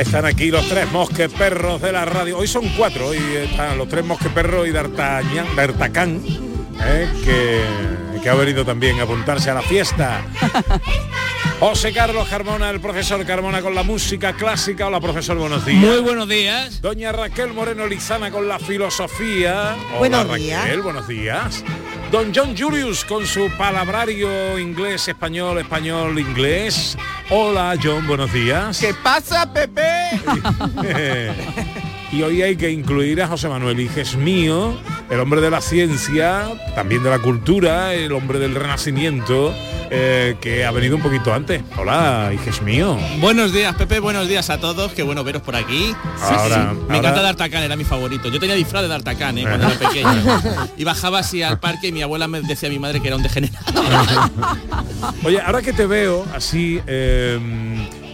Ya están aquí los tres mosqueperros de la radio. Hoy son cuatro, hoy están los tres mosqueperros y D'Artagnan, D'Artacán, eh, que, que ha venido también a apuntarse a la fiesta. José Carlos Carmona, el profesor Carmona con la música clásica. Hola, profesor, buenos días. Muy buenos días. Doña Raquel Moreno Lizana con la filosofía. Hola, Buenos Raquel, días. buenos días. Don John Julius con su palabrario inglés, español, español, inglés. Hola, John, buenos días. ¿Qué pasa, Pepe? y hoy hay que incluir a José Manuel Iges mío, el hombre de la ciencia, también de la cultura, el hombre del renacimiento, eh, que ha venido un poquito antes. Hola, Iges mío. Buenos días, Pepe. Buenos días a todos. Qué bueno veros por aquí. Ahora- Me ahora- encanta D'Artacán, era mi favorito. Yo tenía disfraz de D'Artacán, ¿eh? cuando era pequeño. Y bajaba así al parque y mi abuela me decía a mi madre que era un degenerado. Oye, ahora que te veo así eh,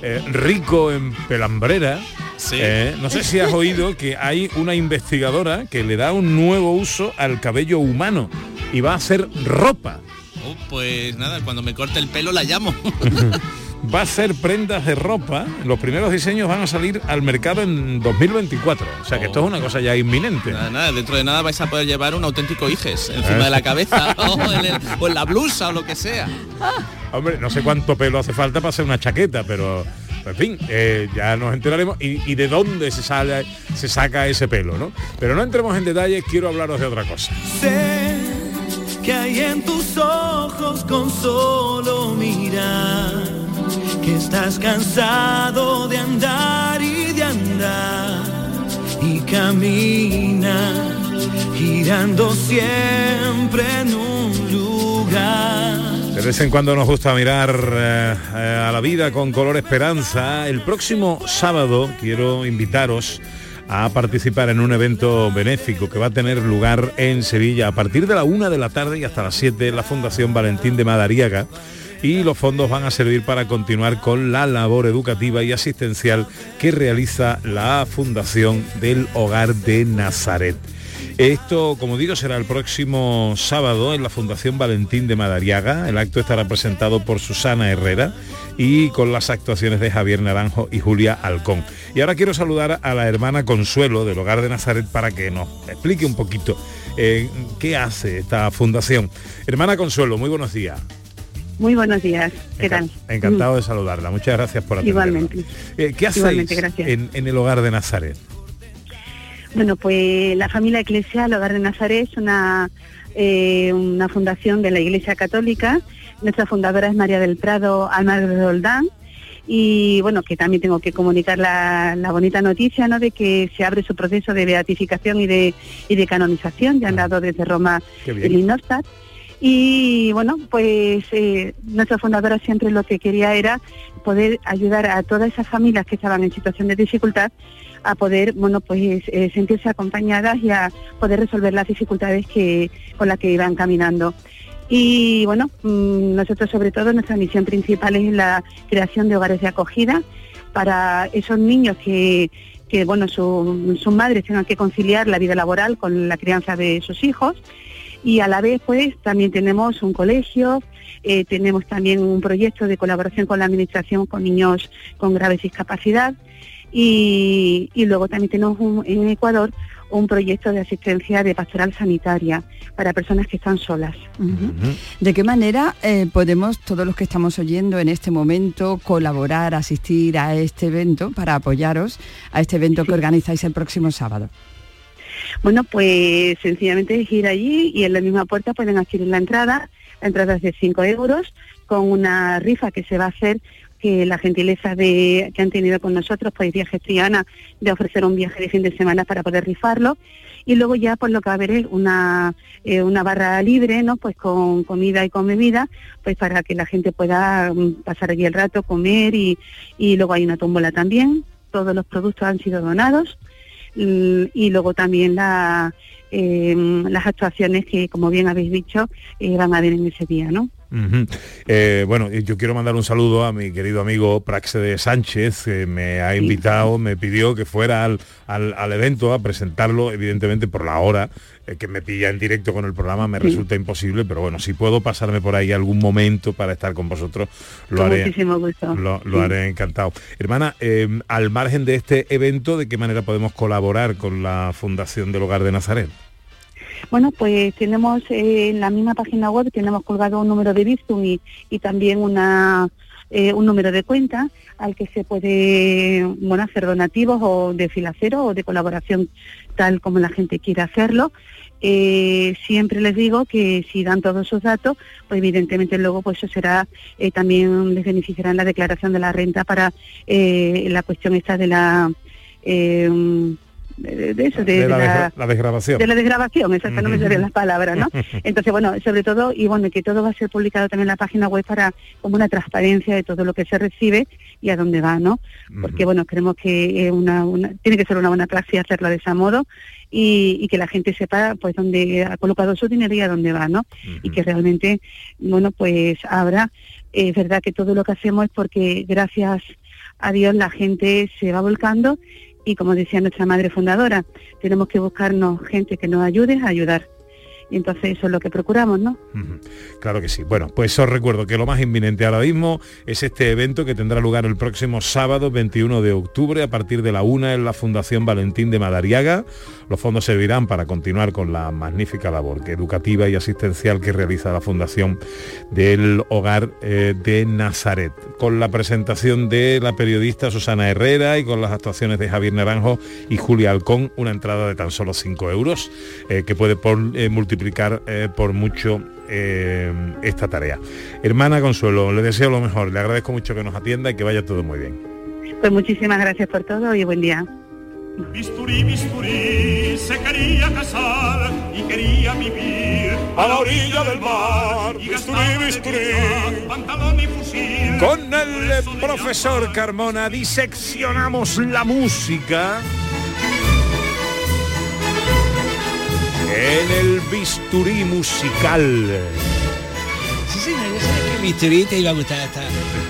eh, rico en pelambrera, Sí. eh, no sé si has oído que hay una investigadora que le da un nuevo uso al cabello humano y va a hacer ropa. Oh, pues nada, cuando me corte el pelo la llamo. Va a hacer prendas de ropa. Los primeros diseños van a salir al mercado en 2024. O sea que esto es una cosa ya inminente. Nada, nada, dentro de nada vais a poder llevar un auténtico hijes encima de la cabeza o en, el- o en la blusa o lo que sea. Hombre, no sé cuánto pelo hace falta para hacer una chaqueta, pero en fin, eh, ya nos enteraremos y, y de dónde se sale, se saca ese pelo, ¿no? Pero no entremos en detalles, quiero hablaros de otra cosa. Sé que hay en tus ojos con solo mirar que estás cansado de andar y de andar y camina girando siempre en un lugar. De vez en cuando nos gusta mirar eh, eh, a la vida con color esperanza. El próximo sábado quiero invitaros a participar en un evento benéfico que va a tener lugar en Sevilla a partir de la una de la tarde y hasta las 7 en la Fundación Valentín de Madariaga. Y los fondos van a servir para continuar con la labor educativa y asistencial que realiza la Fundación del Hogar de Nazaret. Esto, como digo, será el próximo sábado en la Fundación Valentín de Madariaga. El acto estará presentado por Susana Herrera y con las actuaciones de Javier Naranjo y Julia Alcón. Y ahora quiero saludar a la hermana Consuelo del Hogar de Nazaret para que nos explique un poquito eh, qué hace esta fundación. Hermana Consuelo, muy buenos días. Muy buenos días, ¿qué Enca- tal? Encantado de saludarla. Muchas gracias por atendernos. Igualmente. Eh, ¿Qué hacéis Igualmente, en el Hogar de Nazaret? Bueno, pues la familia eclesial Hogar de Nazaret es una, eh, una fundación de la Iglesia Católica. Nuestra fundadora es María del Prado Almagro de Roldán. Y bueno, que también tengo que comunicar la, la bonita noticia ¿no? de que se abre su proceso de beatificación y de, y de canonización. Ya han dado desde Roma el Innostat. Y bueno, pues eh, nuestra fundadora siempre lo que quería era poder ayudar a todas esas familias que estaban en situación de dificultad a poder, bueno, pues eh, sentirse acompañadas y a poder resolver las dificultades que con las que iban caminando. Y bueno, mm, nosotros sobre todo nuestra misión principal es la creación de hogares de acogida para esos niños que, que bueno, su- sus madres tengan que conciliar la vida laboral con la crianza de sus hijos y a la vez pues también tenemos un colegio, eh, tenemos también un proyecto de colaboración con la administración con niños con graves discapacidad y, y luego también tenemos un- en Ecuador un proyecto de asistencia de pastoral sanitaria para personas que están solas. ¿De qué manera eh, podemos, todos los que estamos oyendo en este momento, colaborar, asistir a este evento para apoyaros a este evento que organizáis el próximo sábado? Bueno, pues sencillamente es ir allí y en la misma puerta pueden adquirir la entrada. La entrada es de 5 euros con una rifa que se va a hacer la gentileza de, que han tenido con nosotros, pues Viajes Triana, de ofrecer un viaje de fin de semana para poder rifarlo. Y luego ya pues lo que va a haber es una, eh, una barra libre, ¿no? Pues con comida y con bebida, pues para que la gente pueda mm, pasar allí el rato, comer y, y luego hay una tómbola también. Todos los productos han sido donados. Mm, y luego también eh, las actuaciones que, como bien habéis dicho, eh, van a haber en ese día, ¿no? Eh, bueno, yo quiero mandar un saludo a mi querido amigo Praxede Sánchez, que me ha invitado, me pidió que fuera al, al- al evento a presentarlo, evidentemente por la hora eh, que me pilla en directo con el programa, me Sí. resulta imposible, pero bueno, si puedo pasarme por ahí algún momento para estar con vosotros, lo Con haré. muchísimo gusto. Lo, lo Sí. haré encantado. Hermana, eh, al margen de este evento, ¿de qué manera podemos colaborar con la Fundación del Hogar de Nazaret? Bueno, pues tenemos eh, en la misma página web, tenemos colgado un número de Bizum y, también una, eh, un número de cuenta al que se puede bueno, hacer donativos o de filacero o de colaboración tal como la gente quiera hacerlo. Eh, siempre les digo que si dan todos sus datos, pues evidentemente luego pues eso será, eh, también les beneficiará en la declaración de la renta para eh, la cuestión esta de la... de, de eso, de, De la, la- desgra- la desgrabación. de la desgrabación, exacto, no me salían las palabras, ¿no? Entonces, bueno, sobre todo, y bueno, que todo va a ser publicado también en la página web para como una transparencia de todo lo que se recibe y a dónde va, ¿no? Porque, bueno, creemos que una, una- tiene que ser una buena praxis hacerlo de ese modo y, y que la gente sepa, pues, dónde ha colocado su dinero y a dónde va, ¿no? Y que realmente, bueno, pues habrá, es verdad que todo lo que hacemos es porque gracias a Dios la gente se va volcando y como decía nuestra madre fundadora, tenemos que buscarnos gente que nos ayude a ayudar. Y entonces eso es lo que procuramos, ¿no? Claro que sí. Bueno, pues os recuerdo que lo más inminente ahora mismo es este evento que tendrá lugar el próximo sábado 21 de octubre a partir de la una en la Fundación Valentín de Madariaga. Los fondos servirán para continuar con la magnífica labor educativa y asistencial que realiza la Fundación del Hogar eh, de Nazaret. Con la presentación de la periodista Susana Herrera y con las actuaciones de Javier Naranjo y Julia Alcón, una entrada de tan solo 5 euros eh, que puede eh, multiplicar por mucho esta tarea. Hermana Consuelo, le deseo lo mejor, le agradezco mucho que nos atienda y que vaya todo muy bien. Pues muchísimas gracias por todo y buen día. Bisturí, bisturí, se quería casar y quería vivir a la orilla del mar. Y bisturí, bisturí, pantalón y fusil. Con el profesor Carmona diseccionamos la música en el bisturí musical. Sí, sí, yo sé que bisturí te iba a gustar esta.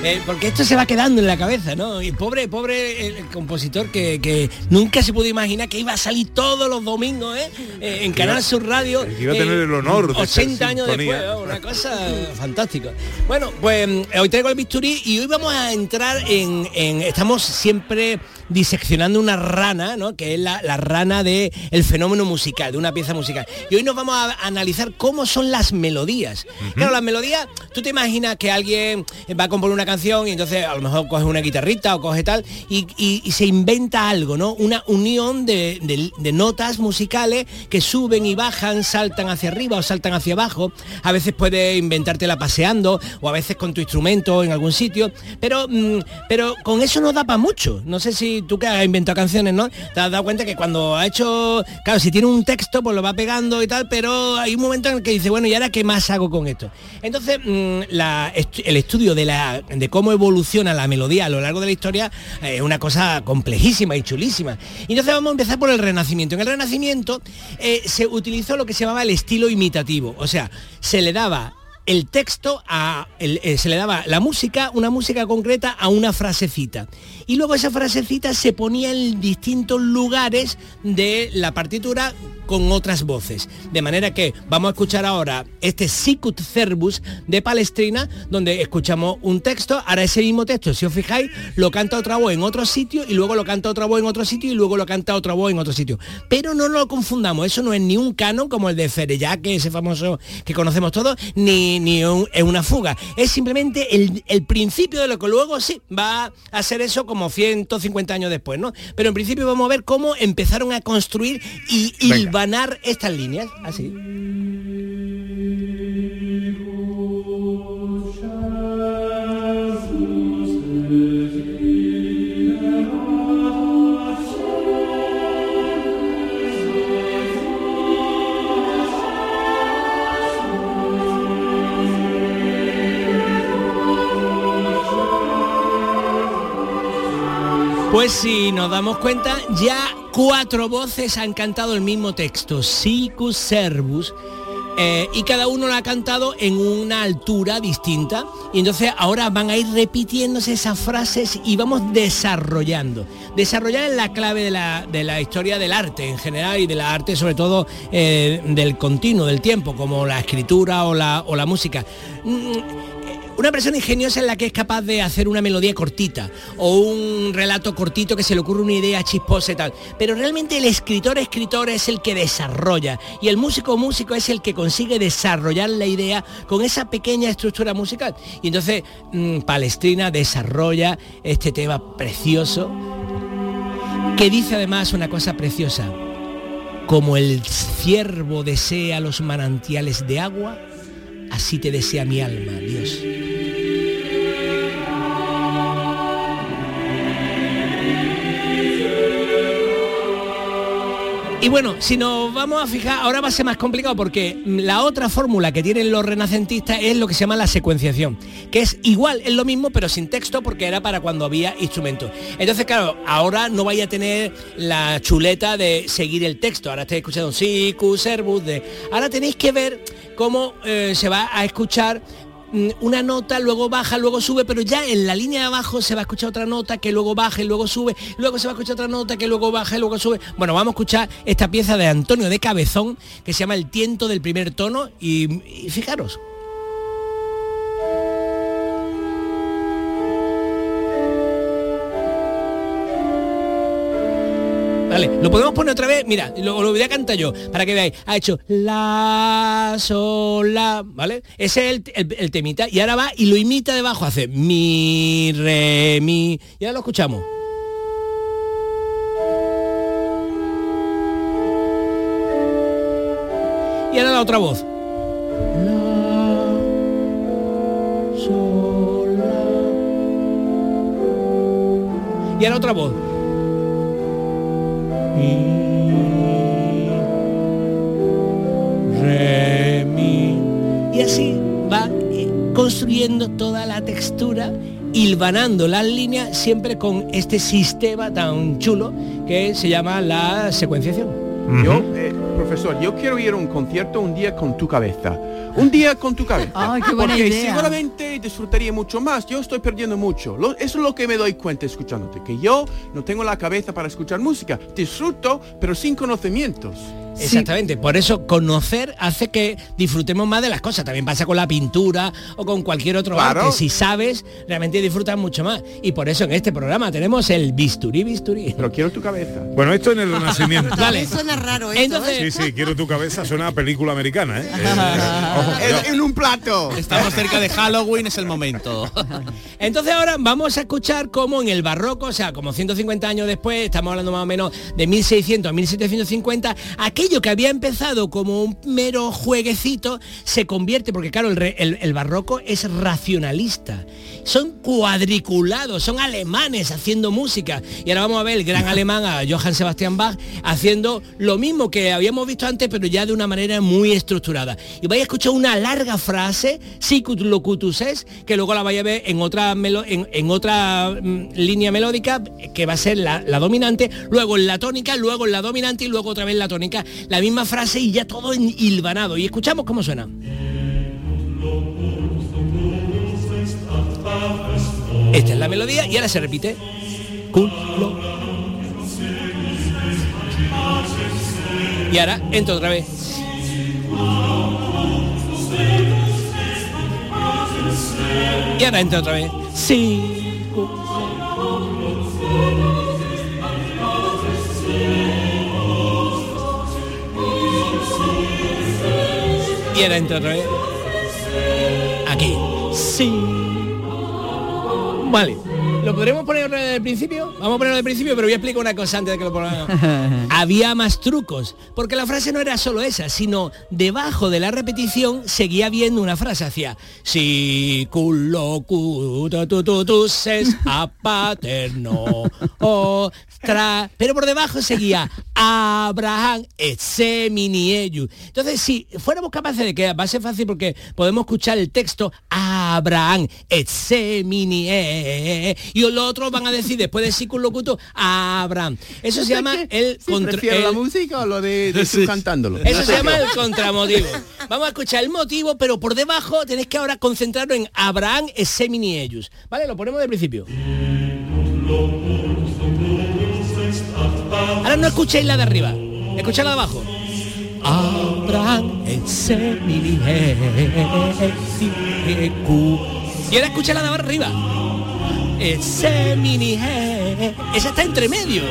Eh, porque esto se va quedando en la cabeza, ¿no? Y pobre, pobre el, compositor que, que nunca se pudo imaginar que iba a salir todos los domingos, ¿eh? Eh, en Canal Sur Radio. que iba a tener el honor de 80 ser años después, una cosa fantástica. Bueno, pues hoy traigo el bisturí y hoy vamos a entrar en, en- estamos siempre diseccionando una rana, ¿no? Que es la, la rana de el fenómeno musical, de una pieza musical. Y hoy nos vamos a analizar cómo son las melodías. Claro, las melodías, tú te imaginas que alguien va a componer una canción y entonces a lo mejor coge una guitarrita o coge tal y, y- y se inventa algo, ¿no? Una unión de, de- de notas musicales que suben y bajan, saltan hacia arriba o saltan hacia abajo. A veces puedes inventártela paseando o a veces con tu instrumento en algún sitio, pero, mm, pero con eso no da para mucho. No sé si tú que has inventado canciones, ¿no? Te has dado cuenta que cuando ha hecho, claro, si tiene un texto, pues lo va pegando y tal, pero hay un momento en el que dice, bueno, ¿y ahora qué más hago con esto? Entonces, mm, la- el estudio de, la, de cómo evoluciona la melodía a lo largo de la historia eh, es una cosa complejísima y chulísima. Y entonces vamos a empezar por el Renacimiento. En el Renacimiento eh, se utilizó lo que se llamaba el estilo imitativo, o sea, se le daba el texto a eh, se le daba la música, una música concreta a una frasecita. Y luego esa frasecita se ponía en distintos lugares de la partitura con otras voces. De manera que vamos a escuchar ahora este Sicut Cervus de Palestrina, donde escuchamos un texto, ahora ese mismo texto, si os fijáis, lo canta otra voz en otro sitio y luego lo canta otra voz en otro sitio y luego lo canta otra voz en otro sitio. Pero no lo confundamos, eso no es ni un canon como el de Fereyá, que ese famoso que conocemos todos, ni, ni es una fuga. Es simplemente el, el principio de lo que luego sí va a ser eso como 150 años después, ¿no? Pero en principio vamos a ver cómo empezaron a construir y. hilvanar estas líneas, así. Pues si nos damos cuenta, ya cuatro voces han cantado el mismo texto, Sicus Servus, eh, y cada uno lo ha cantado en una altura distinta. Y entonces ahora van a ir repitiéndose esas frases y vamos desarrollando. Desarrollar es la clave de la, de la historia del arte en general y de la arte sobre todo eh, del continuo, del tiempo, como la escritura o la, o la música. Mm, una persona ingeniosa es la que es capaz de hacer una melodía cortita o un relato cortito que se le ocurre una idea chisposa y tal. Pero realmente el escritor escritor es el que desarrolla y el músico músico es el que consigue desarrollar la idea con esa pequeña estructura musical. Y entonces mm, Palestrina desarrolla este tema precioso que dice además una cosa preciosa. Como el ciervo desea los manantiales de agua, así te desea mi alma, Dios. Y bueno, si nos vamos a fijar, ahora va a ser más complicado porque la otra fórmula que tienen los renacentistas es lo que se llama la secuenciación, que es igual, es lo mismo, pero sin texto porque era para cuando había instrumentos. Entonces, claro, ahora no vaya a tener la chuleta de seguir el texto. Ahora estáis escuchando un sicu, servus, de... Ahora tenéis que ver cómo eh, se va a escuchar mm, una nota, luego baja, luego sube, pero ya en la línea de abajo se va a escuchar otra nota que luego baja y luego sube, luego se va a escuchar otra nota que luego baja y luego sube. Bueno, vamos a escuchar esta pieza de Antonio de Cabezón que se llama El tiento del primer tono y, y fijaros. Vale, lo podemos poner otra vez, mira, lo, lo voy a cantar yo, para que veáis. Ha hecho la, sol, la, ¿vale? Ese es el, el- el temita. Y ahora va y lo imita debajo, hace mi, re, mi. Y ahora lo escuchamos. Y ahora la otra voz. Y ahora otra voz. Y así va eh, construyendo toda la textura, hilvanando las líneas, siempre con este sistema tan chulo que se llama la secuenciación. Yo, eh, profesor, yo quiero ir a un concierto un día con tu cabeza. Un día con tu cabeza. Ay, qué buena Porque idea. seguramente disfrutaría mucho más. Yo estoy perdiendo mucho. Lo- eso es lo que me doy cuenta escuchándote. Que yo no tengo la cabeza para escuchar música. Disfruto, pero sin conocimientos. Exactamente, por eso conocer hace que disfrutemos más de las cosas. También pasa con la pintura o con cualquier otro Claro. arte. Si sabes, realmente disfrutas mucho más. Y por eso en este programa tenemos el bisturí bisturí. Pero quiero tu cabeza. Bueno, esto en el Renacimiento. Vale. Suena raro esto, Entonces, ¿eh? Sí, sí, quiero tu cabeza, suena a película americana, ¿eh? Eh, ojo. En, en un plato. Estamos cerca de Halloween, es el momento. Entonces ahora vamos a escuchar cómo en el barroco, o sea, como 150 años después, estamos hablando más o menos de 1600 a 1750, aquello que había empezado como un mero jueguecito se convierte, porque claro, el, el- el barroco es racionalista. Son cuadriculados, son alemanes haciendo música. Y ahora vamos a ver el gran alemán, a Johann Sebastian Bach, haciendo lo mismo que habíamos visto antes, pero ya de una manera muy estructurada. Y vais a escuchar una larga frase, sicut locutus es, que luego la vais a ver en otra, melo- en, en otra mm, línea melódica, que va a ser la, la dominante, luego en la tónica, luego en la dominante y luego otra vez la tónica. La misma frase y ya todo hilvanado. Y escuchamos cómo suena. Esta es la melodía y ahora se repite. Y ahora entra otra vez. Y ahora entra otra vez. Otra vez. Aquí. Sí. Vale. ¿Lo podremos poner vez del principio? Vamos a ponerlo del principio, pero voy a explicar una cosa antes de que lo pongamos. Había más trucos, porque la frase no era solo esa, sino debajo de la repetición seguía viendo una frase hacia si culo cu tu tu tu tu ses a paterno o tra, pero por debajo seguía Abraham ellos. Entonces, si fuéramos capaces de que va a ser fácil porque podemos escuchar el texto Abraham et semini e, y los otros van a decir después de circunlocuto Abraham. Eso se llama el Sí, ¿prefiero la música o lo de, de tú cantándolo? Eso se llama el contramotivo. Vamos a escuchar el motivo, pero por debajo tenéis que ahora concentrarlo en Abraham et semini ellos. Vale, lo ponemos de principio. Ahora no escuchéis la de arriba, escuchad la de abajo. Y ahora escucha la de arriba. Esa está entre medio.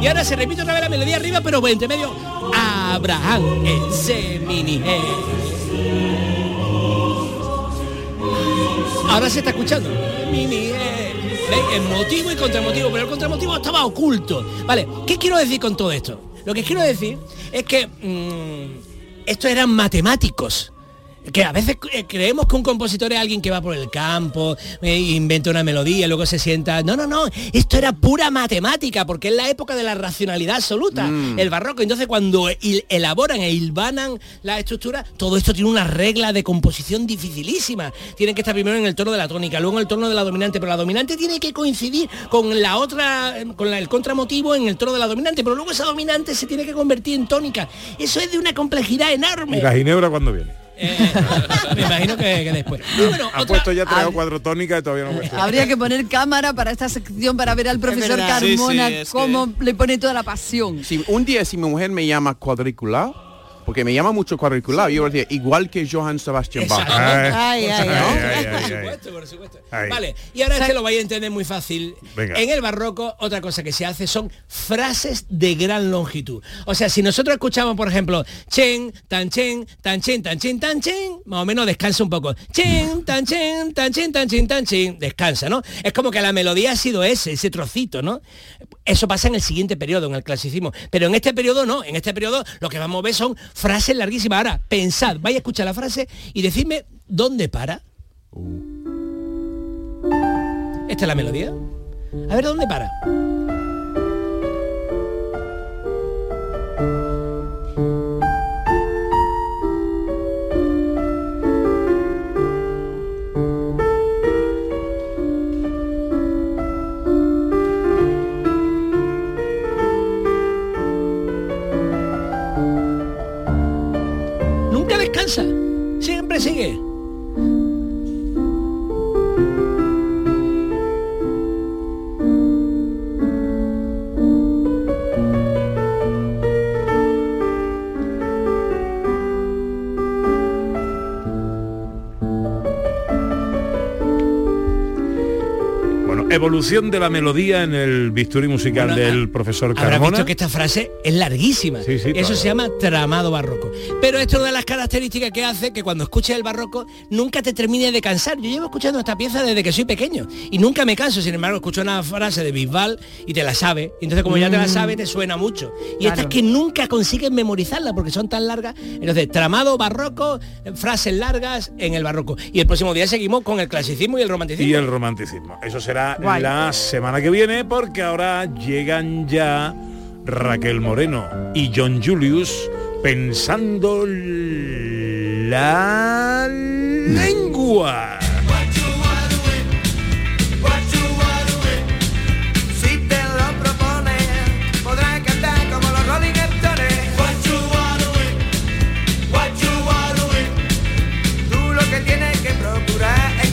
Y ahora se repite otra vez la melodía arriba, pero entre medio. Abraham ellos. Ahora se está escuchando. Mini. ¿Veis? El motivo y contramotivo, pero el contramotivo estaba oculto. Vale, ¿qué quiero decir con todo esto? Lo que quiero decir es que mm, estos eran matemáticos. Que a veces creemos que un compositor es alguien que va por el campo, eh, inventa una melodía, luego se sienta. No, no, no. Esto era pura matemática, porque es la época de la racionalidad absoluta, Mm. el barroco. Entonces, cuando elaboran e hilvanan la estructura, todo esto tiene una regla de composición dificilísima. Tienen que estar primero en el tono de la tónica, luego en el tono de la dominante, pero la dominante tiene que coincidir con la otra, eh, con la- el contramotivo en el tono de la dominante, pero luego esa dominante se tiene que convertir en tónica. Eso es de una complejidad enorme. ¿Y la ginebra cuándo viene? Me imagino que, que después. Bueno, otra- puesto ya tres o cuatro tónicas y todavía no hemos Habría que poner cámara para esta sección para ver al profesor. Sí, Carmona sí, cómo le pone toda la pasión. Si un día si mi mujer me llama cuadriculado, porque me llama mucho cuadriculado, yo voy a decir, igual que Johann Sebastian Bach. Exacto. Ay, ay, ¿No? ay, Por supuesto, por supuesto. Vale, y ahora este lo vais a entender muy fácil. Venga. En el barroco, otra cosa que se hace son frases de gran longitud. O sea, si nosotros escuchamos, por ejemplo, chen, tan chen, tan chen, tan chen, tan chen, más o menos descansa un poco. Chen, tan chen, tan chen, tan chen, tan chen, descansa, ¿no? Es como que la melodía ha sido ese, ese trocito, ¿no? Eso pasa en el siguiente periodo, en el clasicismo. Pero en este periodo no, en este periodo lo que vamos a ver son frases larguísimas. Ahora, pensad, vais a escuchar la frase y decidme dónde para. ¿Esta es la melodía? A ver, ¿dónde para? Evolución de la melodía en el bisturí musical Bueno, del profesor Habrás Carmona. visto que esta frase es larguísima. Eso claro. se llama tramado barroco. Pero esto es una de las características que hace que cuando escuches el barroco nunca te termine de cansar. Yo llevo escuchando esta pieza desde que soy pequeño y nunca me canso. Sin embargo, escucho una frase de Bisbal y te la sabe. Entonces, como ya te la Mm. sabe, te suena mucho. Y Claro. estas que nunca consigues memorizarla porque son tan largas. Entonces, tramado barroco, frases largas en el barroco. Y el próximo día seguimos con el clasicismo y el romanticismo. y el romanticismo. Eso será La semana que viene porque ahora llegan ya Raquel Moreno y John Julius pensando la lengua.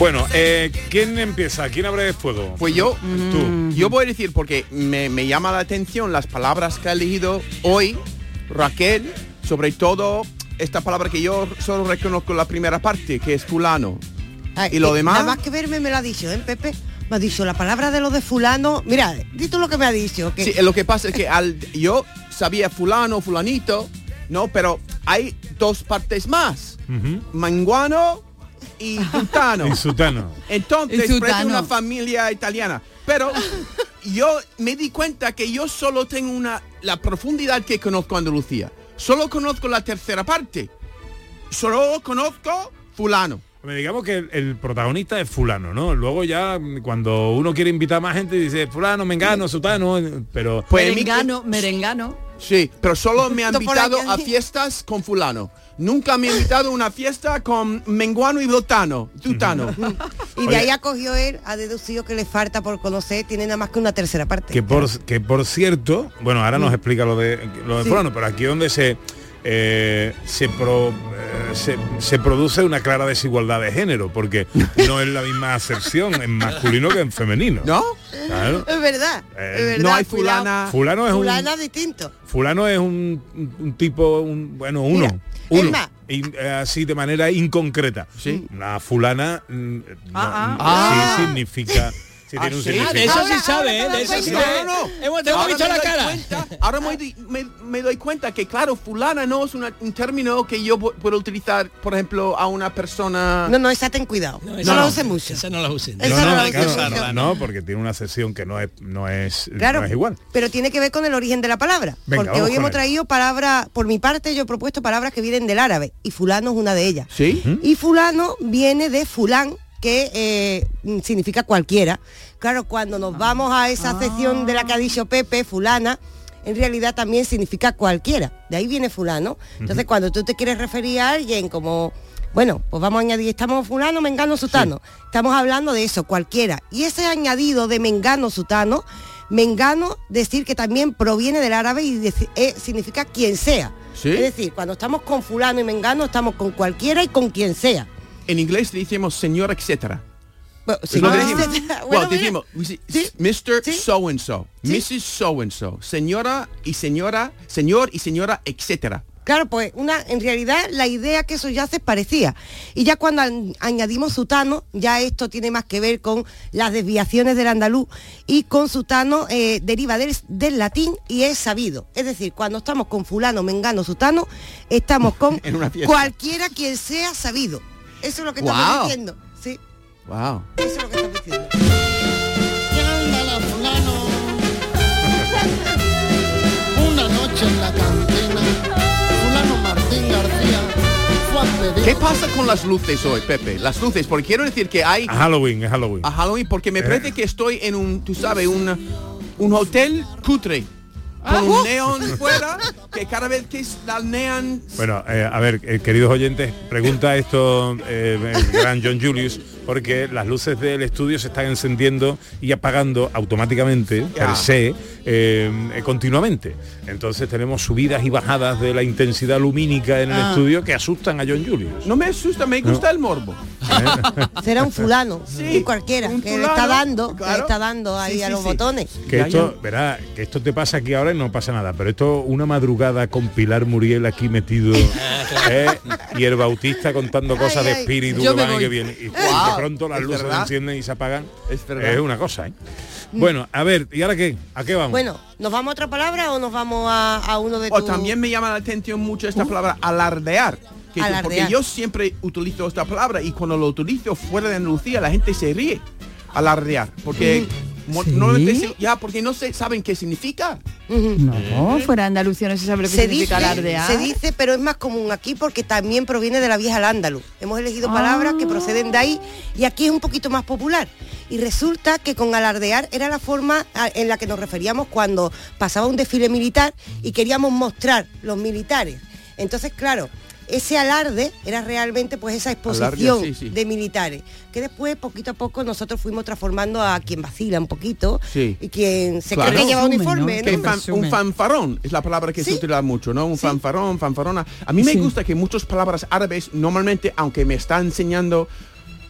Bueno, eh, ¿quién empieza? ¿Quién abre fuego? Pues yo, Tú. yo voy a decir porque me, me llama la atención las palabras que ha elegido hoy Raquel, sobre todo esta palabra que yo solo reconozco la primera parte, que es fulano. y lo Eh, demás, Nada más que verme me lo ha dicho, ¿eh, Pepe? Me ha dicho la palabra de lo de fulano. Mira, di tú lo que me ha dicho. Que sí, lo que pasa es que al, yo sabía fulano, fulanito, no, pero hay dos partes más, manguano y sultano. Y Sutano. Entonces, Y parece una familia italiana. Pero yo me di cuenta que yo solo tengo una la profundidad que conozco Andalucía. Solo conozco la tercera parte. Solo conozco fulano. Hombre, Digamos que el, el protagonista es fulano, ¿no? Luego ya cuando uno quiere invitar a más gente dice fulano, mengano, sutano, pero Pues mi- merengano, merengano. Sí, pero solo me han invitado a fiestas con fulano. Nunca me han invitado a una fiesta con menguano y dotano, tutano. Y de ahí acogió él, ha deducido que le falta por conocer, tiene nada más que una tercera parte. que por que por cierto, bueno, ahora nos explica lo de lo de Sí. fulano, pero aquí donde se eh, se, pro- eh, se se produce una clara desigualdad de género, porque no es la misma acepción en masculino que en femenino. ¿No? Claro. Es verdad, Eh, es verdad. no hay fulana. Fulano es un Fulana distinto. Fulano es un, un- un tipo, un, bueno, uno. Mira, uno. eh, así de manera inconcreta. Sí. Una fulana mm, no, Ah, ah. sí significa. Sí Ah, tiene un sí. Ah, de significado. eso sí Ahora- sabe, ahora ¿eh? De eso sí sabe. No, no, visto me la doy cara. cuenta- ahora me, doy- me- me doy cuenta que, claro, fulana no es una- un término que yo pu- puedo utilizar, por ejemplo, a una persona... No, no, esa ten cuidado. No, no. use mucho. Esa no la usen. Esa No, no la claro, no, porque tiene una sesión que no es, no es, Claro, no es igual. pero tiene que ver con el origen de la palabra. Venga, porque hoy hemos él. traído palabras, por mi parte yo he propuesto palabras que vienen del árabe y fulano es una de ellas. ¿Sí? Y fulano viene de fulán, que eh, mm, significa cualquiera. Claro, cuando nos vamos a esa sección de la que ha dicho Pepe, fulana, en realidad también significa cualquiera. De ahí viene fulano. Entonces, cuando tú te quieres referir a alguien como, bueno, pues vamos a añadir, estamos fulano, mengano, sutano. Estamos hablando de eso, cualquiera. Y ese añadido de mengano, sutano, mengano, decir que también proviene del árabe y eh, significa quien sea. ¿Sí? Es decir, cuando estamos con fulano y mengano, estamos con cualquiera y con quien sea. En inglés decimos señor, etcétera. Bueno, decimos. etcétera. Bueno, decimos, Sí. Mr. Sí. So and so, Sí. Mrs. So and so, señora y señora, señor y señora, etcétera. Claro, pues una, en realidad la idea que eso ya se parecía. Y ya cuando an- añadimos sutano, ya esto tiene más que ver con las desviaciones del andaluz y con sutano eh, deriva del, del latín y es sabido. Es decir, cuando estamos con fulano, mengano, sutano, estamos con cualquiera quien sea sabido. Eso es lo que estamos Guau. diciendo. Sí, Wow. eso es lo que estamos diciendo. Una noche en la cantina, fulano Martín García a. ¿Qué pasa con las luces hoy, Pepe? Las luces, porque quiero decir que hay A Halloween, es Halloween. a Halloween, porque me Eh. parece que estoy en un, tú sabes, un, un hotel cutre. Con un neón fuera, que cada vez que neón... Bueno, eh, a ver, eh, queridos oyentes, pregunta esto eh, el gran John Julius, porque las luces del estudio se están encendiendo y apagando automáticamente, Ya. per se, eh, eh, continuamente. Entonces tenemos subidas y bajadas de la intensidad lumínica en el Ah. estudio que asustan a John Julius. No me asusta, me gusta el morbo. Será un fulano, Sí, un cualquiera, un que le está dando, que le está dando ahí Sí, a los sí. botones. Que esto, verá, que esto te pasa aquí ahora y no pasa nada, pero esto una madrugada con Pilar Muriel aquí metido ¿eh? y el Bautista contando cosas Ay, de espíritu que van y voy. que vienen y Wow, de pronto las es luces se encienden y se apagan. Es verdad. Es una cosa, ¿eh? Bueno, a ver, ¿y ahora qué? ¿A qué vamos? Bueno, ¿nos vamos a otra palabra o nos vamos a, a uno de O también me llama la atención mucho esta palabra alardear. Que tú- porque yo siempre utilizo esta palabra y cuando lo utilizo fuera de Andalucía la gente se ríe. Alardear. Porque ¿Sí? se- ya porque no se saben qué significa. No, fuera de Andalucía no se sabe lo que se significa dice, alardear. se dice, pero es más común aquí porque también proviene de la vieja al andaluz. Hemos elegido Ah. palabras que proceden de ahí y aquí es un poquito más popular. Y resulta que con alardear era la forma a- en la que nos referíamos cuando pasaba un desfile militar y queríamos mostrar los militares. Entonces, claro, ese alarde era realmente pues esa exposición sí, sí. de militares, que después poquito a poco nosotros fuimos transformando a quien vacila un poquito Sí. y quien se Claro. cree que lleva uniforme, ¿no? Que ¿no? fan- Resumen. un fanfarrón es la palabra que se utiliza mucho, ¿no? Un Sí. fanfarón, fanfarona. A mí me Sí. gusta que muchas palabras árabes normalmente, aunque me está enseñando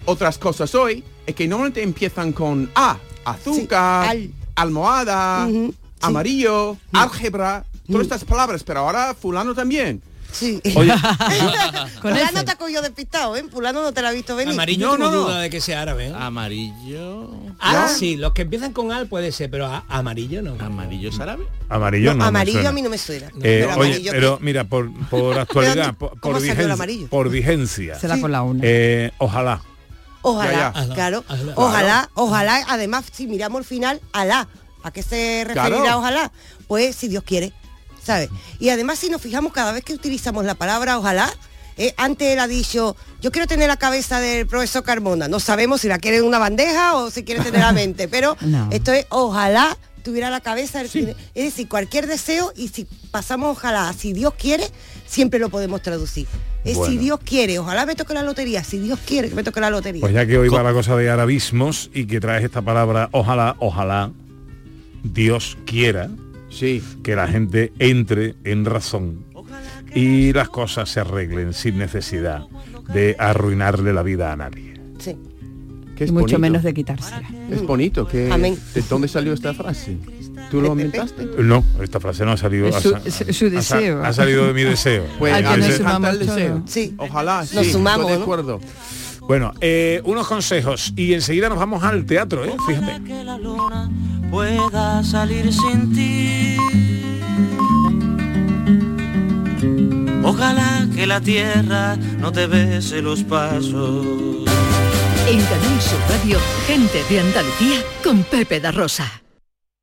otras cosas hoy, es que normalmente empiezan con A, azúcar, al. almohada, amarillo, álgebra, todas estas palabras, pero ahora fulano también. Sí. Oye, ese. te ha cogido despistado, ¿eh? Fulano no te la ha visto venir. Amarillo No, no, duda de que sea árabe. ¿eh? Amarillo. Ah, sí, los que empiezan con al puede ser, pero a- amarillo no. ¿Amarillo es árabe? amarillo No, no. amarillo a mí no me suena. Eh, pero oye, pero mira, por, por actualidad, por, cómo por vigencia, amarillo? por vigencia, Será por la una. eh, ojalá. Ojalá, Ya, ya. claro. Ojalá. Ojalá, ojalá, además, si miramos el final, alá. ¿A qué se referirá Claro. ojalá? Pues si Dios quiere, ¿sabes? Y además, si nos fijamos, cada vez que utilizamos la palabra ojalá, Eh, antes él ha dicho, yo quiero tener la cabeza del profesor Carmona. No sabemos si la quiere en una bandeja o si quiere tener la mente, pero No. esto es, ojalá tuviera la cabeza del cine. Es decir, cualquier deseo y si pasamos ojalá, si Dios quiere, siempre lo podemos traducir. Es Bueno. si Dios quiere, ojalá me toque la lotería, si Dios quiere que me toque la lotería. Pues ya que hoy va la cosa de arabismos y que traes esta palabra, ojalá, ojalá, Dios quiera que la gente entre en razón y las cosas se arreglen sin necesidad de arruinarle la vida a nadie. Sí. Que Y mucho bonito. menos de quitársela. Es bonito. Que, Amén. ¿De dónde salió esta frase? ¿Tú lo inventaste? No, esta frase no ha salido. Es ha su- ha deseo. Ha, salido de mi deseo. Pues Al que a nos sumamos deseo. Sí. Ojalá, sí. Nos sumamos, estoy de ¿no? acuerdo. Bueno, eh, unos consejos y enseguida nos vamos al teatro, ¿eh? Fíjate. Pueda salir sin ti. Ojalá que la tierra no te bese los pasos. En Canal Sur Radio, gente de Andalucía con Pepe da Rosa.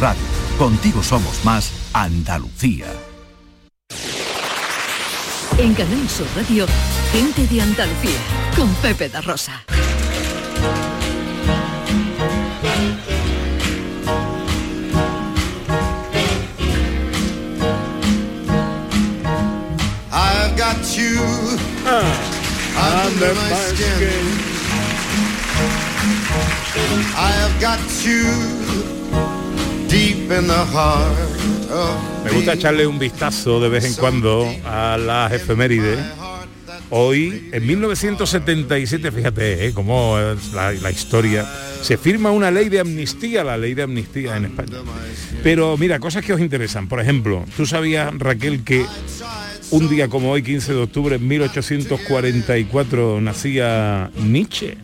Radio. Contigo somos más Andalucía. En Canal Sur Radio, gente de Andalucía con Pepe da Rosa. I've got you under my skin. I have got you Me gusta echarle un vistazo de vez en cuando a las efemérides. Hoy, en 1977, fíjate ¿eh? cómo es la, la historia, se firma una ley de amnistía, la ley de amnistía en España. Pero mira, cosas que os interesan. Por ejemplo, ¿tú sabías, Raquel, que un día como hoy, 15 de octubre de 1844, nacía Nietzsche?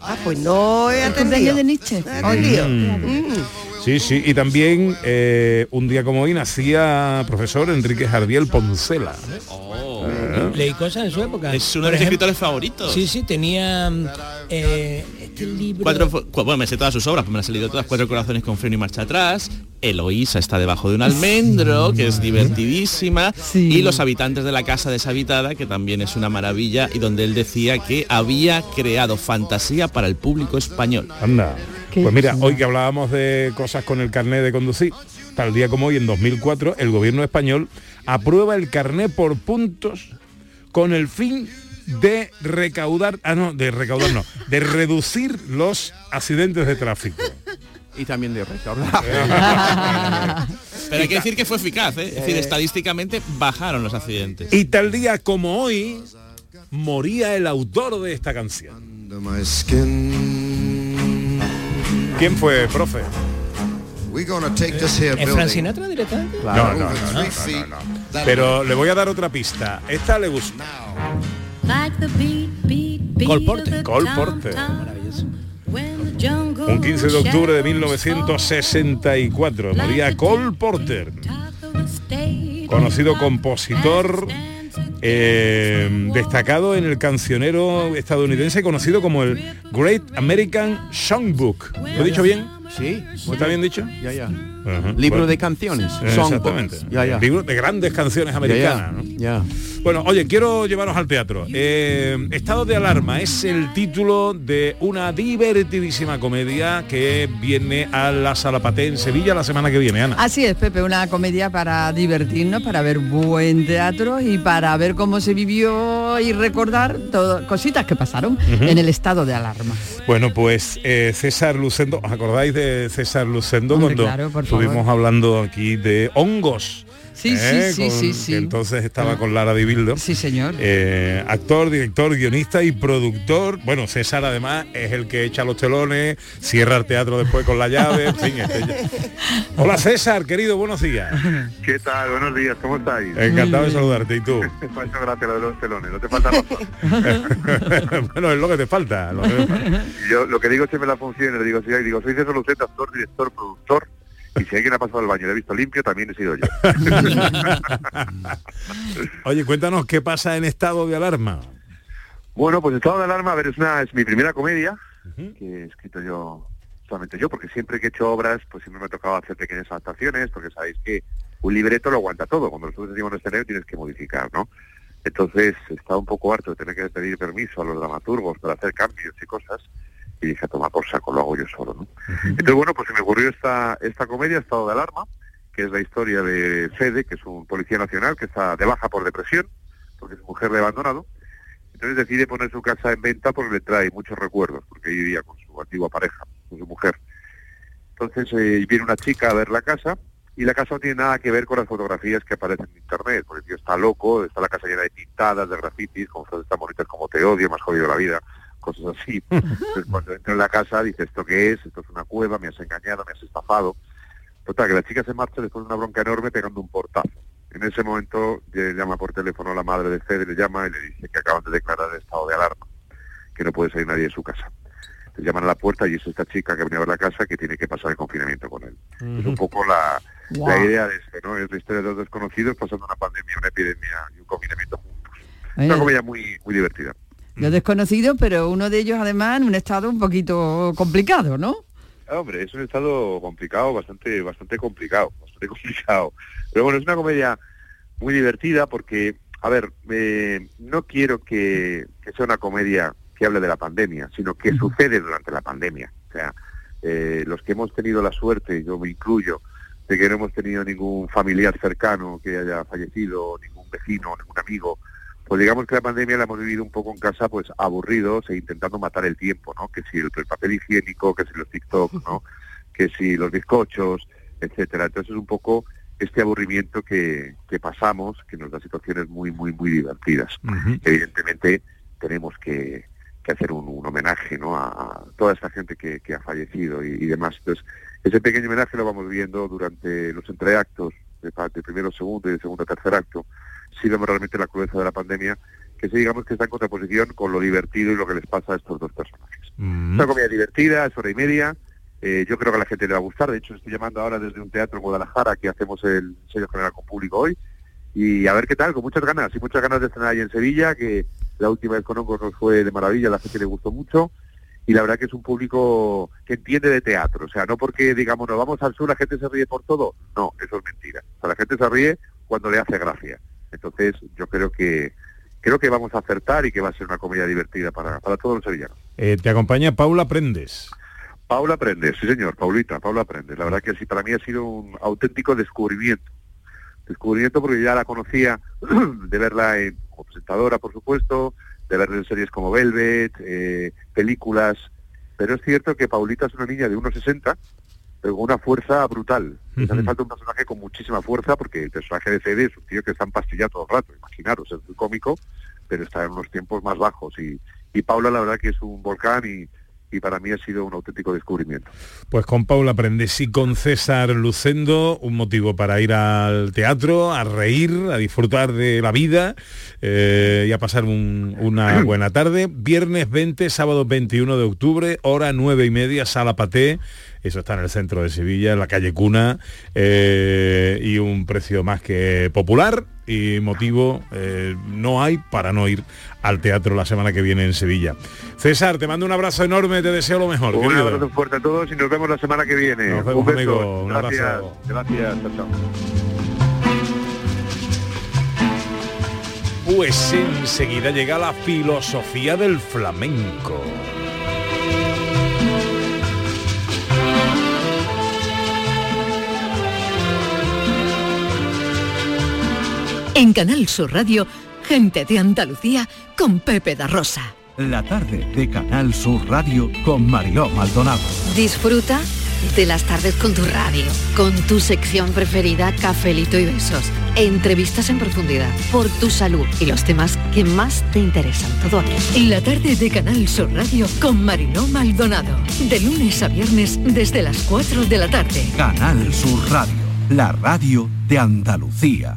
Ah, pues no he ¿El atendido. de Nietzsche? Mm. Mm. Sí, sí, y también eh, un día como hoy nacía profesor Enrique Jardiel Poncela. Eh, Leí cosas en su época. Es uno de mis escritores favoritos. Sí, sí, tenía eh, este libro. Cuatro, cu- bueno, me sé todas sus obras, pues me las he leído todas, Cuatro corazones con freno y marcha atrás, Eloísa está debajo de un almendro, que es divertidísima, y Los habitantes de la casa deshabitada, que también es una maravilla, y donde él decía que había creado fantasía para el público español. Anda. Qué Pues mira, hoy que hablábamos de cosas con el carnet de conducir, tal día como hoy, en 2004, el gobierno español aprueba el carnet por puntos con el fin de recaudar, ah no, de recaudar no, de reducir los accidentes de tráfico. Y también de recaudar. Pero hay que decir que fue eficaz, ¿eh? es decir, estadísticamente bajaron los accidentes. Y tal día como hoy, moría el autor de esta canción. ¿Quién fue, profe? We're gonna take this here ¿Es. Frank Sinatra directamente? No, no, no, no, no, no, no. Pero le voy a dar otra pista. Esta le gusta. Cole Porter. Cole Porter. Un 15 de octubre de 1964 moría Cole Porter, conocido compositor eh, destacado en el cancionero estadounidense conocido como el Great American Songbook. ¿Lo he dicho bien? Sí. ¿Está bien dicho? Ya, ya. Libro Bueno. de canciones. Eh. Exactamente. Ya, ya. Libro de grandes canciones Ya, ya. americanas. ¿no? Ya. Bueno, oye, quiero llevaros al teatro. Eh, Estado de alarma es el título de una divertidísima comedia que viene a la Sala Paté en Sevilla la semana que viene, Ana. Así es, Pepe, una comedia para divertirnos, para ver buen teatro y para ver cómo se vivió y recordar todo, cositas que pasaron en el estado de alarma. Bueno, pues eh, César Lucendo, ¿os acordáis de César Lucendo Hombre, cuando claro, por favor. estuvimos hablando aquí de hongos. Sí, sí, ¿eh? sí, Con- sí, entonces estaba con Lara Di Bildo. Sí, señor. Eh, actor, director, guionista y productor. Bueno, César además es el que echa los telones, cierra el teatro después con la llave, en fin. este ya- Hola César, querido, buenos días. ¿Qué tal? Buenos días, ¿cómo estáis? Encantado de saludarte. ¿Y tú? Muchas gracias lo de los telones, no te falta razón. bueno, es lo que te falta. lo que te falta. Yo lo que digo siempre en las funciones, le digo, sí, digo, soy César Luceta, actor, director, productor, y si alguien ha pasado al baño y lo he visto limpio, también he sido yo. Oye, cuéntanos qué pasa en estado de alarma. Bueno, pues Estado de Alarma, a ver, es, una, es mi primera comedia, que he escrito yo, solamente yo, porque siempre que he hecho obras, pues siempre me ha tocado hacer pequeñas adaptaciones, porque sabéis que un libreto lo aguanta todo, cuando nosotros decimos en escenario tienes que modificar, ¿no? Entonces, estaba un poco harto de tener que pedir permiso a los dramaturgos para hacer cambios y cosas, y dije, toma por saco, lo hago yo solo, ¿no? Entonces, bueno, pues se me ocurrió esta, esta comedia, Estado de Alarma, que es la historia de Fede, que es un policía nacional que está de baja por depresión, porque su mujer le ha abandonado, entonces decide poner su casa en venta porque le trae muchos recuerdos, porque vivía con su antigua pareja, con su mujer. Entonces eh, viene una chica a ver la casa y la casa no tiene nada que ver con las fotografías que aparecen en internet, porque el tío está loco, está la casa llena de pintadas, de grafitis, con frases tan bonitas como te odio, has jodido la vida, cosas así. Entonces cuando entra en la casa dice, ¿esto qué es? Esto es una cueva, me has engañado, me has estafado. Total, que la chica se marcha después de una bronca enorme pegando un portazo. En ese momento llama por teléfono a la madre de Fede, le llama y le dice que acaban de declarar estado de alarma, que no puede salir nadie de su casa. Le llaman a la puerta y es esta chica que venía a ver la casa que tiene que pasar el confinamiento con él. Es un poco la, idea de esto, ¿no? Es la historia de dos desconocidos pasando una pandemia, una epidemia y un confinamiento juntos. Es una comedia muy, muy divertida. Los desconocidos, pero uno de ellos además en un estado un poquito complicado, ¿no? Ah, Hombre, es un estado complicado, bastante, bastante complicado, bastante complicado. Pero bueno, es una comedia muy divertida porque, a ver, eh, no quiero que, que sea una comedia que hable de la pandemia, sino que sucede durante la pandemia. O sea, eh, los que hemos tenido la suerte, yo me incluyo, de que no hemos tenido ningún familiar cercano que haya fallecido, ningún vecino, ningún amigo, pues digamos que la pandemia la hemos vivido un poco en casa, pues aburridos e intentando matar el tiempo, ¿no? Que si el, el papel higiénico, que si los TikTok, ¿no? Que si los bizcochos, etcétera. Entonces un poco este aburrimiento que, que pasamos, que nos da situaciones muy, muy, muy divertidas. Evidentemente tenemos que, que hacer un, un homenaje, ¿no? A, toda esta gente que, que ha fallecido y, y demás. Entonces ese pequeño homenaje lo vamos viendo durante los entreactos, de, de primero, segundo y de segundo a tercer acto. Sí vemos realmente la crudeza de la pandemia, que sí digamos que está en contraposición con lo divertido y lo que les pasa a estos dos personajes. Es una comedia divertida, es hora y media. eh, yo creo que a la gente le va a gustar. De hecho, estoy llamando ahora desde un teatro en Guadalajara que hacemos el sello general con público hoy. Y a ver qué tal, con muchas ganas. Y muchas ganas de estrenar ahí en Sevilla, que la última vez con Hongos nos fue de maravilla, a la gente le gustó mucho. Y la verdad que es un público que entiende de teatro. O sea, no porque digamos, nos vamos al sur, la gente se ríe por todo. No, eso es mentira. O sea, la gente se ríe cuando le hace gracia. Entonces, yo creo que creo que vamos a acertar y que va a ser una comedia divertida para, para todos los sevillanos. Eh, te acompaña Paula Prendes. Paula Prendes, sí señor, Paulita, Paula Prendes. La verdad que sí, para mí ha sido un auténtico descubrimiento. Descubrimiento porque ya la conocía de verla en- como presentadora, por supuesto, de verla en series como Velvet, eh, películas. Pero es cierto que Paulita es una niña de 1,60, pero con una fuerza brutal. Le hace falta un personaje con muchísima fuerza porque el personaje de Fede es un tío que está empastillado todo el rato, imaginaros, es muy cómico, pero está en unos tiempos más bajos. Y, y Paula la verdad que es un volcán y, y para mí ha sido un auténtico descubrimiento. Pues con Paula Prendes y con César Lucendo, un motivo para ir al teatro, a reír, a disfrutar de la vida eh, y a pasar un- una buena tarde. Viernes 20, sábado 21 de octubre, hora 9 y media, Sala Paté. Eso está en el centro de Sevilla, en la calle Cuna, eh, y un precio más que popular y motivo eh, no hay para no ir al teatro la semana que viene en Sevilla. César, te mando un abrazo enorme, te deseo lo mejor. Un querido. abrazo fuerte a todos y nos vemos la semana que viene. Nos vemos, un beso. amigo. Un gracias, abrazo. gracias. Chao, chao. Pues enseguida llega la filosofía del flamenco. En Canal Sur Radio, gente de Andalucía con Pepe da Rosa. La tarde de Canal Sur Radio con Mariló Maldonado. Disfruta de las tardes con tu radio, con tu sección preferida, cafelito y besos, entrevistas en profundidad, por tu salud y los temas que más te interesan. Todo aquí. En la tarde de Canal Sur Radio con Mariló Maldonado. De lunes a viernes desde las 4 de la tarde. Canal Sur Radio, la radio de Andalucía.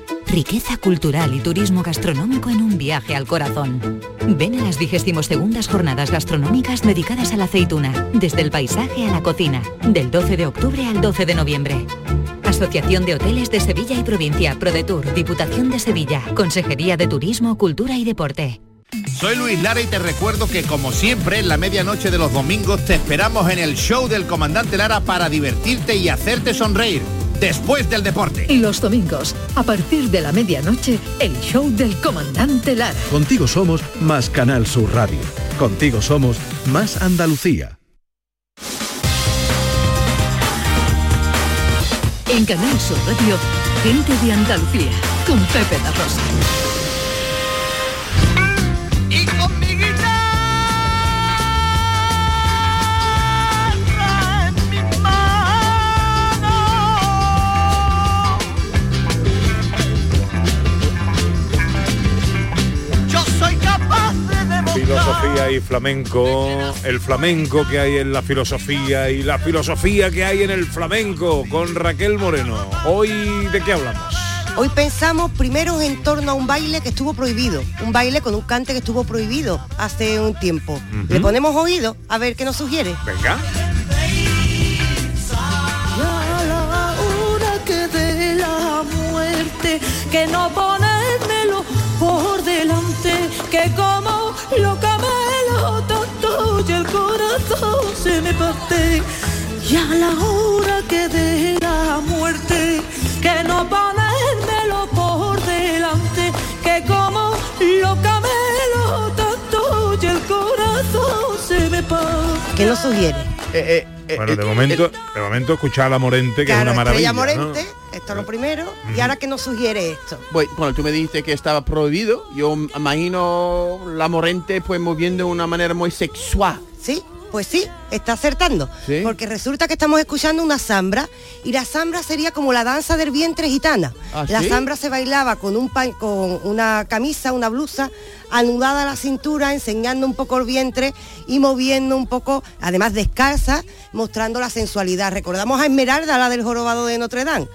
Riqueza cultural y turismo gastronómico en un viaje al corazón. Ven a las 22 jornadas gastronómicas dedicadas a la aceituna, desde el paisaje a la cocina, del 12 de octubre al 12 de noviembre. Asociación de Hoteles de Sevilla y Provincia, ProDetour, Diputación de Sevilla, Consejería de Turismo, Cultura y Deporte. Soy Luis Lara y te recuerdo que como siempre en la medianoche de los domingos te esperamos en el show del comandante Lara para divertirte y hacerte sonreír después del deporte. Y los domingos, a partir de la medianoche, el show del comandante Lara. Contigo somos más Canal Sur Radio. Contigo somos más Andalucía. En Canal Sur Radio, gente de Andalucía, con Pepe da Rosa. Filosofía y flamenco, el flamenco que hay en la filosofía y la filosofía que hay en el flamenco con Raquel Moreno. Hoy, ¿de qué hablamos? Hoy pensamos primero en torno a un baile que estuvo prohibido, un baile con un cante que estuvo prohibido hace un tiempo. Le ponemos oído a ver qué nos sugiere. Venga. Ya la hora que de la muerte, que no ponérmelo por que como lo camelo tanto y el corazón se me parte. Ya la hora que de la muerte, que no ponérmelo por delante, que como lo camelo tanto y el corazón se me parte. ¿Qué nos sugiere? Bueno, de momento, de momento escuchar a la Morente, que es una maravilla. ¿no? Esto es lo primero. Y ahora que nos sugiere esto. Bueno, tú me dijiste que estaba prohibido. Yo imagino la morente pues moviendo de una manera muy sexual. Sí, pues sí, está acertando. ¿Sí? Porque resulta que estamos escuchando una zambra y la zambra sería como la danza del vientre gitana. ¿Ah, la sí? zambra se bailaba con un pan, con una camisa, una blusa anudada a la cintura, enseñando un poco el vientre y moviendo un poco, además descalza, mostrando la sensualidad. Recordamos a Esmeralda, la del jorobado de Notre Dame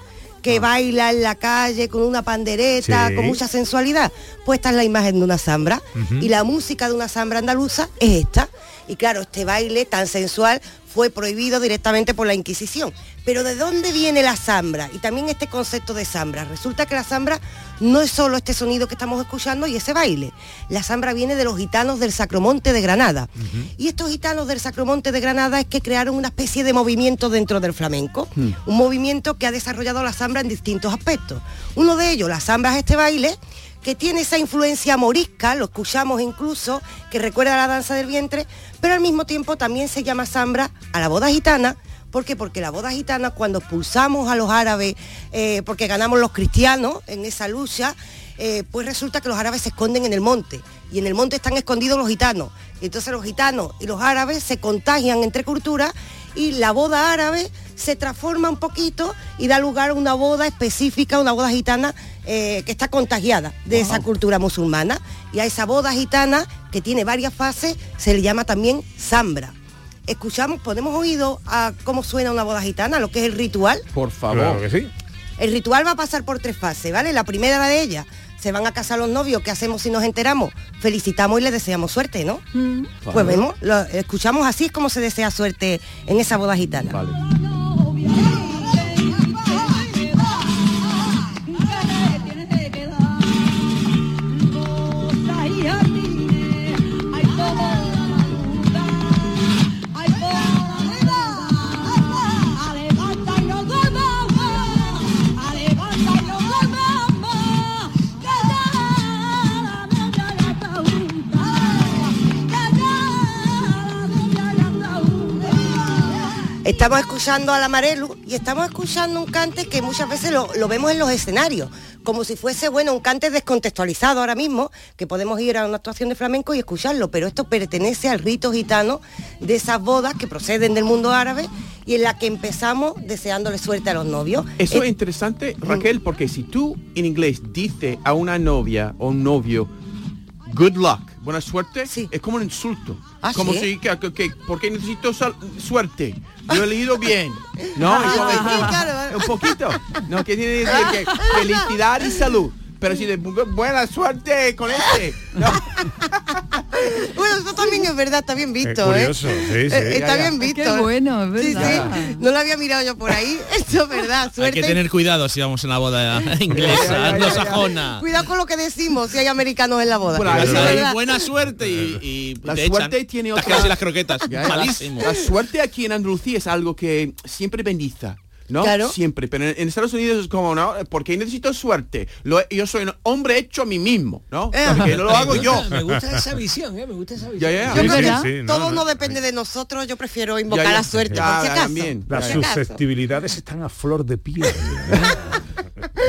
que baila en la calle con una pandereta, Sí. con mucha sensualidad. Pues esta es la imagen de una zambra. Y la música de una zambra andaluza es esta. Y claro, este baile tan sensual fue prohibido directamente por la Inquisición. Pero ¿de dónde viene la zambra? Y también este concepto de zambra. Resulta que la zambra no es solo este sonido que estamos escuchando y ese baile. La zambra viene de los gitanos del Sacromonte de Granada. Y estos gitanos del Sacromonte de Granada es que crearon una especie de movimiento dentro del flamenco. Un movimiento que ha desarrollado la zambra en distintos aspectos. Uno de ellos, la zambra es este baile que tiene esa influencia morisca, lo escuchamos incluso, que recuerda la danza del vientre, pero al mismo tiempo también se llama zambra a la boda gitana. ¿Por qué? Porque la boda gitana, cuando expulsamos a los árabes, eh, porque ganamos los cristianos en esa lucha, eh, pues resulta que los árabes se esconden en el monte y en el monte están escondidos los gitanos. Y entonces los gitanos y los árabes se contagian entre culturas y la boda árabe se transforma un poquito y da lugar a una boda específica, una boda gitana eh, que está contagiada de esa cultura musulmana. Y a esa boda gitana, que tiene varias fases, se le llama también zambra. Escuchamos, ponemos oído a cómo suena una boda gitana, lo que es el ritual. Por favor. Claro que sí. El ritual va a pasar por tres fases, ¿vale? La primera de ellas, se van a casar los novios, ¿qué hacemos si nos enteramos? Felicitamos y les deseamos suerte, ¿no? Pues vemos, lo escuchamos así es como se desea suerte en esa boda gitana. Estamos escuchando a la Marelu y estamos escuchando un cante que muchas veces lo, lo vemos en los escenarios, como si fuese, bueno, un cante descontextualizado ahora mismo, que podemos ir a una actuación de flamenco y escucharlo, pero esto pertenece al rito gitano de esas bodas que proceden del mundo árabe y en la que empezamos deseándole suerte a los novios. Eso Eh, es interesante, Raquel, porque si tú en inglés dices a una novia o un novio, good luck, buena suerte, es como un insulto. ¿Ah, como sí? si, que, que- que- porque necesito sal- suerte. Yo he leído bien. No, Ah, sí, claro. un poquito. No, que tiene que decir que felicidad y salud. Pero si de buena suerte con este. No. Bueno, eso también es verdad, está bien visto, curioso, ¿eh? sí, sí. Eh, Está Ya, ya. bien visto. Qué bueno, es Sí, verdad. sí. No lo había mirado yo por ahí. Esto es verdad, Hay suerte. que tener cuidado si vamos en la boda inglesa, anglosajona. Cuidado con lo que decimos si hay americanos en la boda. Bueno, verdad. Buena suerte y, y La te suerte echan. tiene Las otra... casi las croquetas. Ya. Malísimo. La suerte aquí en Andalucía es algo que siempre bendiza. ¿No? Claro. Siempre. Pero en, en Estados Unidos es como, ¿no? Porque necesito suerte. Lo- yo soy un hombre hecho a mí mismo, ¿no? Eh. Porque no lo hago yo. Me gusta esa visión, ¿eh? Me gusta esa visión. Ya, ya. Yo Sí, creo sí, que sí, no, todo no. no, depende de nosotros, yo prefiero invocar Ya, ya. la suerte, Ya, por si ya, acaso. también. Las susceptibilidades están a flor de piel.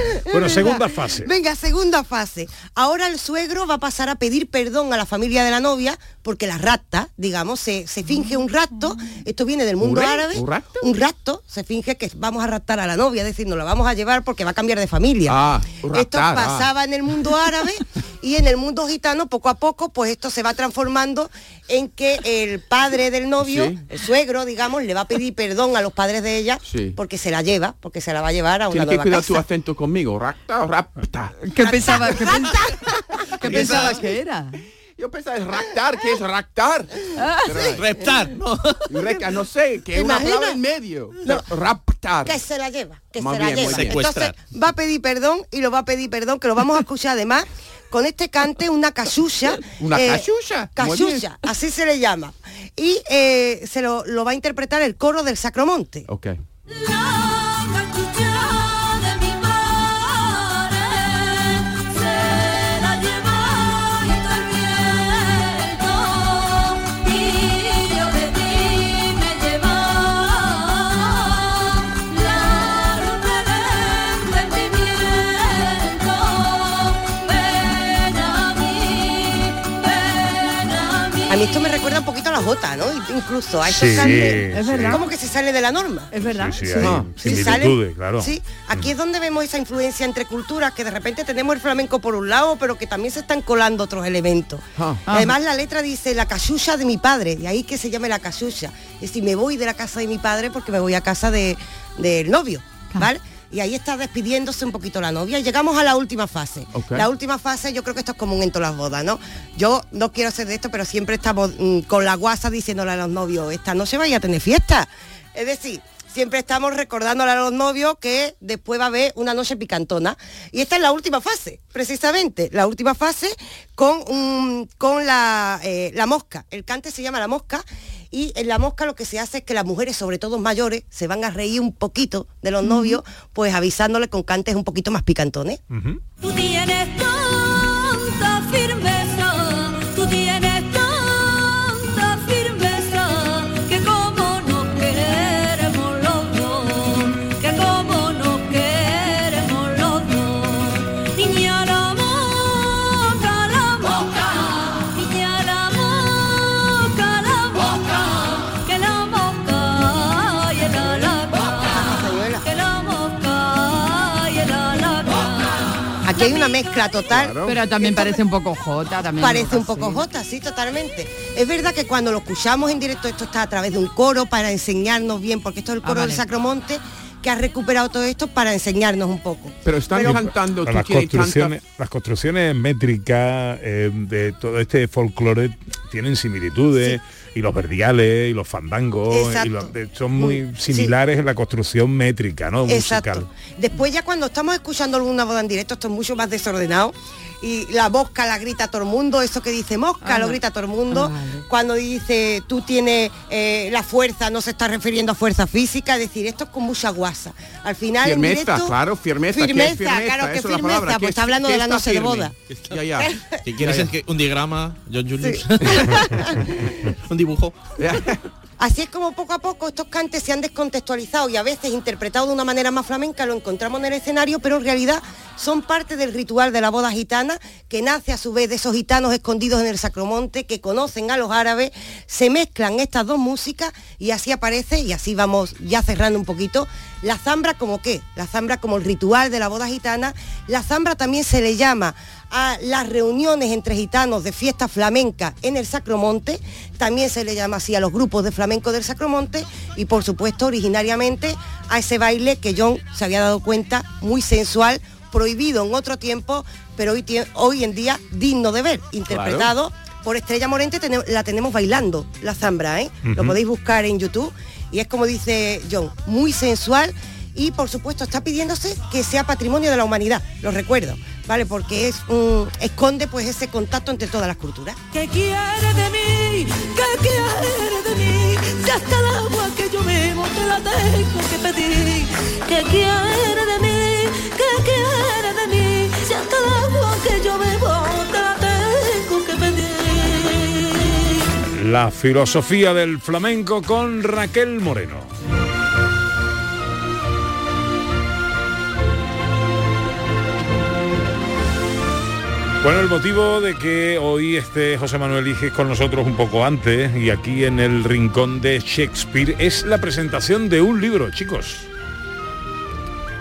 bueno, segunda fase. Venga, segunda fase. Ahora el suegro va a pasar a pedir perdón a la familia de la novia porque la rapta, digamos, se, se finge un rapto. Esto viene del mundo ¿Un re- árabe. un rapto? Un rapto. Se finge que vamos a raptar a la novia, es decir, nos la vamos a llevar porque va a cambiar de familia. Ah, esto ah. pasaba en el mundo árabe y en el mundo gitano, poco a poco, pues esto se va transformando en que el padre del novio, Sí. el suegro, digamos, le va a pedir perdón a los padres de ella Sí. porque se la lleva, porque se la va a llevar a una Tienes que nueva cuidar casa. tu acento conmigo. Rapta o rapta. ¿Qué pensaba, qué pens- qué pensabas que era? Yo pensaba es raptar, ¿qué es raptar? Pero- Reptar, ¿no? Reca, no sé, que ¿Te es una palabra en medio. No. Raptar. que se la lleva, que se la bien, lleva. Entonces va a pedir perdón y lo va a pedir perdón, que lo vamos a escuchar además con este cante, una casucha. ¿Una casucha? Muy bien. Casucha, así se le llama. Y eh, se lo, lo va a interpretar el coro del Sacromonte. Ok. Recuerda un poquito a la jota, ¿no? Incluso a esos Sí, cantes. Es verdad. Como que se sale de la norma. Es verdad. Sí, sí, hay Ah, Sí, similitudes, sale- claro. Sí, aquí es donde vemos esa influencia entre culturas, que de repente tenemos el flamenco por un lado, pero que también se están colando otros elementos. Ah. Además la letra dice la casucha de mi padre, de ahí que se llame la casucha. Es decir, me voy de la casa de mi padre porque me voy a casa de- del novio, ¿vale? Y ahí está despidiéndose un poquito la novia. Y llegamos a la última fase. La última fase yo creo que esto es común en todas las bodas, ¿no? Yo no quiero ser de esto, pero siempre estamos mm, con la guasa diciéndole a los novios, esta noche vaya a tener fiesta. Es decir, siempre estamos recordándole a los novios que después va a haber una noche picantona. Y esta es la última fase, precisamente, la última fase con, con la, eh, la mosca. El cante se llama la mosca y en la mosca lo que se hace es que las mujeres, sobre todo mayores, se van a reír un poquito de los novios, pues avisándole con cantes un poquito más picantones. Una mezcla total. Pero también parece un poco jota. También Parece un así. poco jota, sí, totalmente. Es verdad que cuando lo escuchamos en directo, esto está a través de un coro para enseñarnos bien, porque esto es el Ah, coro vale. del Sacromonte, que ha recuperado todo esto para enseñarnos un poco. Pero están Pero- cantando, las construcciones, las construcciones métricas eh, de todo este folclore tienen similitudes y los verdiales y los fandangos y los- son muy Mm, similares en la construcción métrica, ¿no? Exacto. Musical. Después ya cuando estamos escuchando alguna boda en directo, esto es mucho más desordenado. Y la mosca la grita todo el mundo, eso que dice mosca Ah, lo grita todo el mundo. Ah, vale. Cuando dice tú tienes eh, la fuerza, no se está refiriendo a fuerza física, es decir, esto es con mucha guasa. Al final en Firmeza, directo, claro, firmeza. ¿qué es Firmeza, firmeza? claro que firmeza, pues ¿qué está es- hablando de la noche de boda. Ya, ya. ¿Qué quieres Ya, es que un diagrama, John Julius? Sí. un dibujo. Así es como poco a poco estos cantes se han descontextualizado y a veces interpretados de una manera más flamenca, lo encontramos en el escenario, pero en realidad son parte del ritual de la boda gitana, que nace a su vez de esos gitanos escondidos en el Sacromonte, que conocen a los árabes, se mezclan estas dos músicas y así aparece, y así vamos ya cerrando un poquito, la zambra como qué, la zambra como el ritual de la boda gitana, la zambra también se le llama a las reuniones entre gitanos de fiesta flamenca en el Sacromonte, también se le llama así a los grupos de flamenco del Sacromonte. Y por supuesto originariamente a ese baile que John se había dado cuenta muy sensual, prohibido en otro tiempo, pero hoy, hoy en día digno de ver, interpretado por Estrella Morente, la tenemos bailando, la zambra, ¿eh? Lo podéis buscar en YouTube. Y es como dice John, muy sensual y por supuesto está pidiéndose que sea patrimonio de la humanidad, lo recuerdo, ¿vale? Porque es un, esconde pues ese contacto entre todas las culturas. ¿Qué quieres de mí? ¿Qué quieres de mí? Si hasta el agua que yo bebo te la tengo que pedir. ¿Qué quieres de mí? ¿Qué quieres de mí? Si hasta el agua que yo bebo te la tengo que pedir. La filosofía del flamenco con Raquel Moreno. Bueno, el motivo de que hoy esté José Manuel Iges con nosotros un poco antes y aquí en el rincón de Shakespeare es la presentación de un libro, chicos.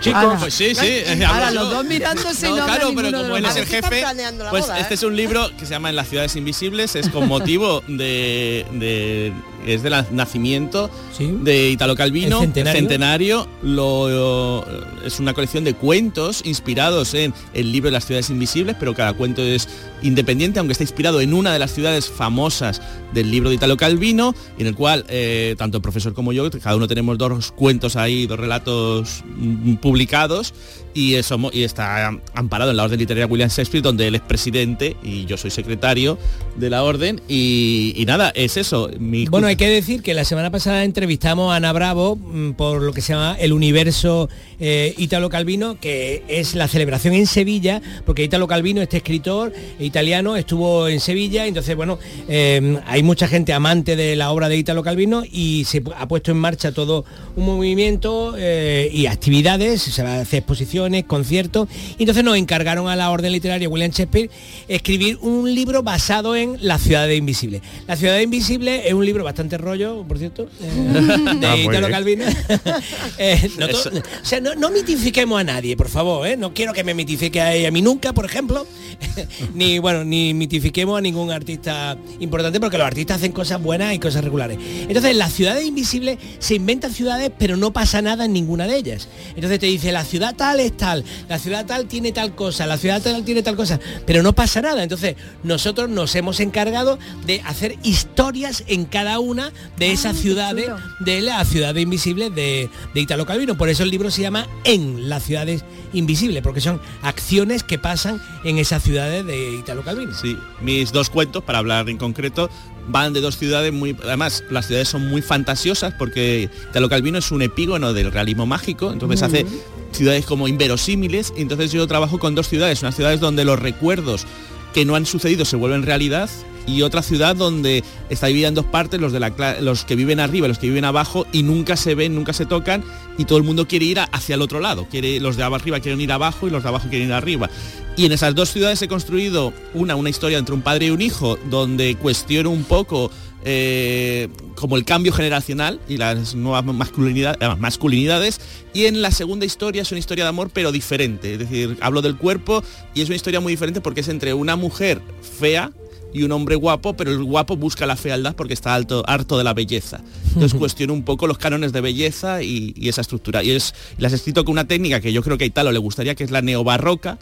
Chicos. Pues sí, sí. Ahora los dos mirándose no habla claro, pero como él es el jefe, pues boda, este ¿eh? es un libro que se llama En las ciudades invisibles, es con motivo de, de- es del nacimiento de Italo Calvino, El centenario. centenario, lo, es una colección de cuentos inspirados en el libro de las ciudades invisibles, pero cada cuento es independiente, aunque está inspirado en una de las ciudades famosas del libro de Italo Calvino, en el cual eh, tanto el profesor como yo, cada uno tenemos dos cuentos ahí, dos relatos mm, publicados, y, eso, y está amparado en la Orden Literaria William Shakespeare, donde él es presidente y yo soy secretario de la Orden, y, y nada, es eso. Mi Bueno, hay que decir que la semana pasada entrevistamos a Ana Bravo mm, por lo que se llama el universo eh, Italo Calvino, que es la celebración en Sevilla, porque Italo Calvino, este escritor italiano, estuvo en Sevilla, entonces, bueno, eh, hay mucha gente amante de la obra de Italo Calvino y se ha puesto en marcha todo un movimiento eh, y actividades, se va a hacer exposiciones, conciertos, y entonces nos encargaron a la Orden Literaria William Shakespeare escribir un libro basado en La ciudad invisible. La ciudad invisible es un libro bastante rollo, por cierto, eh, de Ah, Italo bien. Calvino. Eh, no, to- o sea, no, no mitifiquemos a nadie, por favor, ¿eh? no quiero que me mitifique a, a mí nunca, por ejemplo, ni bueno, ni mitifiquemos a ningún artista importante, porque los artistas hacen cosas buenas y cosas regulares. Entonces, las ciudades invisibles se inventan ciudades, pero no pasa nada en ninguna de ellas. Entonces te dice, la ciudad tal es tal, la ciudad tal tiene tal cosa, la ciudad tal tiene tal cosa, pero no pasa nada. Entonces, nosotros nos hemos encargado de hacer historias en cada una de esas ciudades, de las ciudades invisibles de, de Italo Calvino. Por eso el libro se llama En las ciudades invisibles, porque son acciones que pasan en esas ciudades de Italo Calvino. Sí, mis dos cuentos, para hablar en concreto, van de dos ciudades muy... Además, las ciudades son muy fantasiosas porque Italo Calvino es un epígono del realismo mágico, entonces hace ciudades como inverosímiles, y entonces yo trabajo con dos ciudades, unas ciudades donde los recuerdos que no han sucedido se vuelven realidad y otra ciudad donde está dividida en dos partes, los, de los que viven arriba y los que viven abajo y nunca se ven, nunca se tocan y todo el mundo quiere ir hacia el otro lado. Quiere, los de arriba quieren ir abajo y los de abajo quieren ir arriba. Y en esas dos ciudades he construido una, una historia entre un padre y un hijo donde cuestiono un poco eh, como el cambio generacional y las nuevas masculinidad- eh, masculinidades. Y en la segunda historia es una historia de amor pero diferente. Es decir, hablo del cuerpo y es una historia muy diferente porque es entre una mujer fea y un hombre guapo, pero el guapo busca la fealdad porque está alto, harto de la belleza. Entonces cuestiono un poco los cánones de belleza y, y esa estructura. Y es, las escrito con una técnica que yo creo que a Italo le gustaría, que es la neobarroca,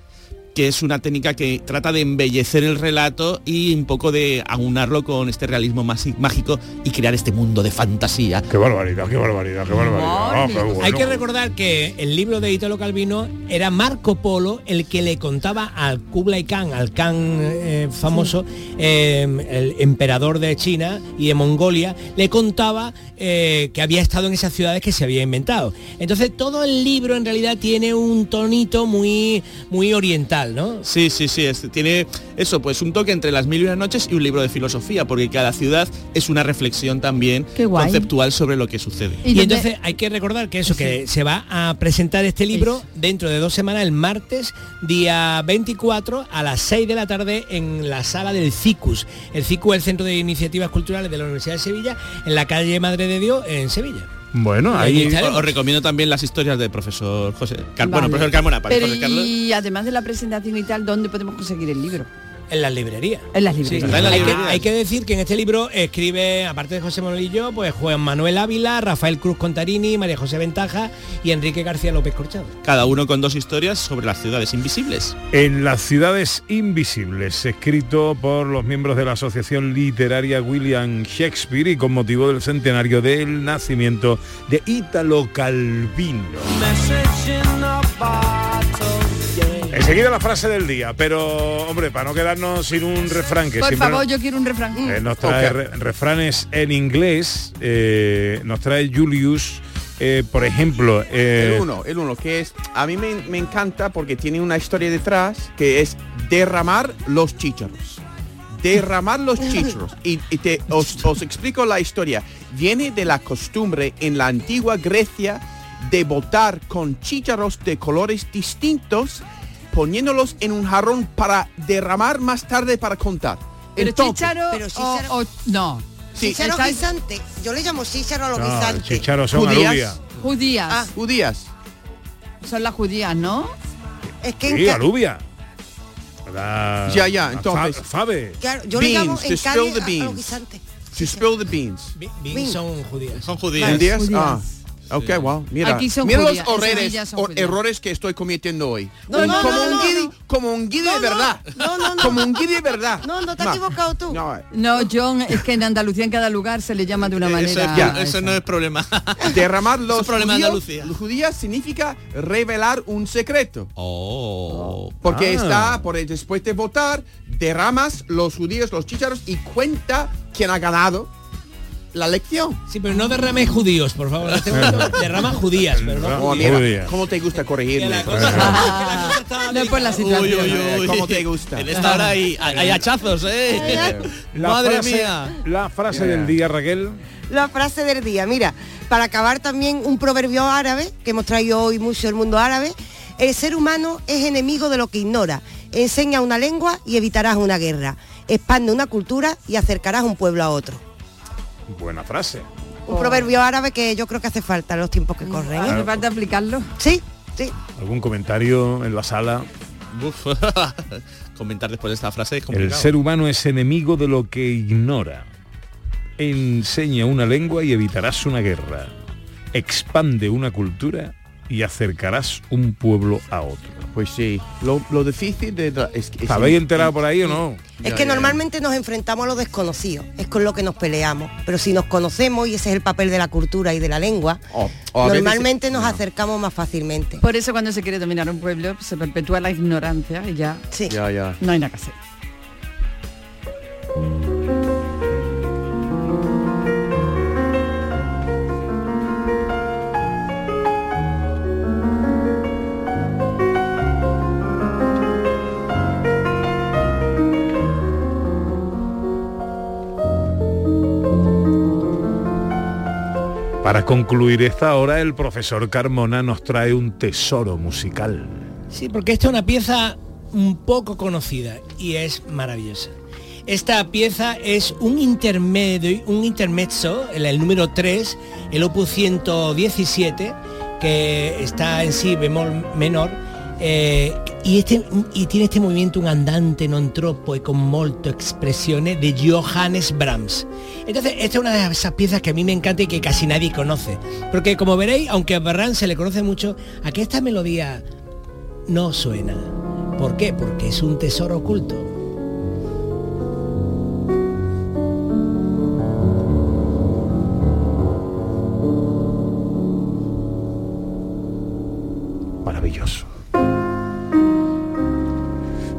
que es una técnica que trata de embellecer el relato y un poco de aunarlo con este realismo masi- mágico y crear este mundo de fantasía. Qué barbaridad, qué barbaridad, qué barbaridad. Ah, qué bueno. Hay que recordar que el libro de Italo Calvino era Marco Polo el que le contaba al Kublai Khan, al Khan eh, famoso, eh, el emperador de China y de Mongolia, le contaba eh, que había estado en esas ciudades que se había inventado. Entonces todo el libro en realidad tiene un tonito muy, muy oriental. ¿No? Sí, sí, sí, es- tiene eso, pues un toque entre las mil y una noches y un libro de filosofía, porque cada ciudad es una reflexión también conceptual sobre lo que sucede. Y, entonces hay que recordar que eso, que se va a presentar este libro dentro de dos semanas, el martes, día 24, a las 6 de la tarde, en la sala del CICUS. El CICUS es el Centro de Iniciativas Culturales de la Universidad de Sevilla, en la calle Madre de Dios, en Sevilla. Bueno, ahí. Os recomiendo también las historias del profesor José. Car- Bueno, profesor Carmona, para Pero José Carlos. y además de la presentación y tal, ¿dónde podemos conseguir el libro? En las librerías. En las Sí, librerías. hay, que, hay que decir que en este libro escribe, aparte de José Monolillo, pues Juan Manuel Ávila, Rafael Cruz Contarini, María José Ventaja y Enrique García López Corchado. Cada uno con dos historias sobre las ciudades invisibles. En las ciudades invisibles, escrito por los miembros de la Asociación Literaria William Shakespeare y con motivo del centenario del nacimiento de Ítalo Calvino. Enseguida la frase del día, pero hombre, para no quedarnos sin un refrán que Por siempre favor, yo quiero un refrán. eh, nos trae re- refranes en inglés, eh, nos trae Julius, eh, por ejemplo, eh, El uno, el uno, que es, a mí me, me encanta porque tiene una historia detrás que es derramar los chícharos. Derramar los chícharos. Y, y te, os, os explico la historia. Viene de la costumbre en la antigua Grecia de botar con chícharos de colores distintos, poniéndolos en un jarrón para derramar más tarde para contar. Pero Entonces- chícharo, Pero o- chícharo- o- no. Sí. Chícharo guisante. Yo le llamo chícharo a los no, guisantes. chicharos son Judías. alubia. Judías. Ah. Judías. Son las judías, ¿no? Es que en Sí, ca- alubia. La- Ya, ya, entonces- fa- Fabe. claro, yo le llamo Beans, en Cádiz the a- a, beans. los guisantes. To spill the beans. Bi- Bien. Bien son judías. Son judías. ¿Judías? Judías. Ah. Ok, wow. Mira, Aquí son mira los en errores, Sevilla son o- judías. errores que estoy cometiendo hoy. No, Un- no, como, no, un guiri, no. como un guiri de verdad. No, no, no. Como un guiri de verdad. No, no te has equivocado tú. No, No, John, es que en Andalucía en cada lugar se le llama de una Eso, manera. es- eso no es problema. derramar Es los un problema judíos, Andalucía. los judías significa revelar un secreto. Oh. Porque Ah. está, por después de votar, derramas los judíos, los chícharos y cuenta quién ha ganado la elección. Sí, pero no derrames judíos, por favor. este. Derrama judías, pero no Oh, mira. ¿cómo te gusta corregirme? No por la situación. Uy, uy, uy. ¿Cómo te gusta? En esta hora hay, hay hachazos, ¿eh? La Madre frase- mía. La frase Yeah. del día, Raquel. La frase del día, mira, para acabar también un proverbio árabe, que hemos traído hoy mucho el mundo árabe, el ser humano es enemigo de lo que ignora, enseña una lengua y evitarás una guerra, expande una cultura y acercarás un pueblo a otro. Buena frase. Un proverbio árabe que yo creo que hace falta en los tiempos que corren. ¿eh? Hace falta aplicarlo. Sí, sí. ¿Algún comentario en la sala? Uf. Comentar después de esta frase es El complicado. ser humano es enemigo de lo que ignora. Enseña una lengua y evitarás una guerra. Expande una cultura y acercarás un pueblo a otro. Pues sí, lo, lo difícil de... Es, es- ¿Habéis enterado por ahí o no? Es que normalmente nos enfrentamos a lo desconocido, es con lo que nos peleamos, pero si nos conocemos, y ese es el papel de la cultura y de la lengua, veces- normalmente nos acercamos más fácilmente. Por eso cuando se quiere dominar un pueblo se perpetúa la ignorancia y ya Sí. Ya, ya. no hay nada que hacer. Para concluir esta hora, el profesor Carmona nos trae un tesoro musical. Sí, porque esta es una pieza un poco conocida y es maravillosa. Esta pieza es un intermedio, un intermezzo, el, número 3, el opus 117, que está en sí bemol menor, eh, y, este, tiene este movimiento un andante non troppo e con molto expresione de Johannes Brahms. Entonces, esta es una de esas piezas que a mí me encanta y que casi nadie conoce. Porque como veréis, aunque a Brahms se le conoce mucho, aquí esta melodía no suena. ¿Por qué? Porque es un tesoro oculto.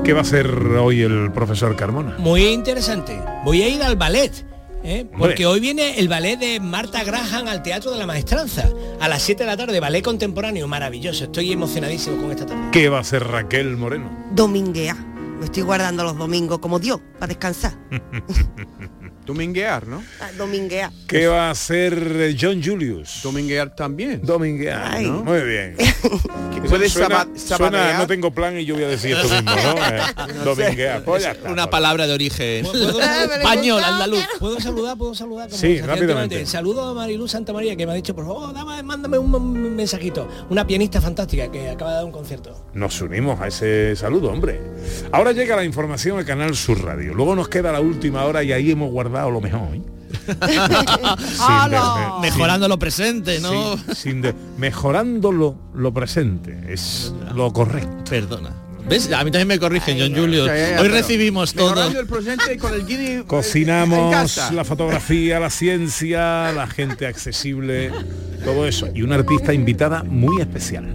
¿Qué va a hacer hoy el profesor Carmona? Muy interesante. Voy a ir al ballet. ¿eh? Porque hoy viene el ballet de Marta Graham al Teatro de la Maestranza. A las 7 de la tarde, ballet contemporáneo, maravilloso. Estoy emocionadísimo con esta tarde. ¿Qué va a hacer Raquel Moreno? Dominguea. Me estoy guardando los domingos como Dios, para descansar. Dominguear, ¿no? Ah, Dominguea. ¿Qué va a hacer eh, John Julius? Dominguear también. Dominguear, Ay. ¿no? Muy bien. puedes suena, suena, no tengo plan y yo voy a decir esto mismo, ¿no? Eh, Dominguear. Pues ya está. Una palabra de origen ¿Puedo español, andaluz. ¿Puedo saludar? ¿Puedo saludar? Como Sí, rápidamente. Saludo a Mariluz Santa María que me ha dicho, por favor, dame- mándame un, un mensajito. Una pianista fantástica que acaba de dar un concierto. Nos unimos a ese saludo, hombre. Ahora llega la información al canal Sur Radio. Luego nos queda la última hora y ahí hemos guardado lo mejor. ¿eh? Sin de- me- Mejorando lo presente, ¿no? Sí, sin de- mejorando lo, lo presente, es lo correcto. Perdona. ¿Ves? A mí también me corrigen, John Julio. Ya, ya, ya, Hoy recibimos todo. Mejorando el presente con el guinea en Cocinamos la fotografía, la ciencia, la gente accesible, todo eso. Y una artista invitada muy especial.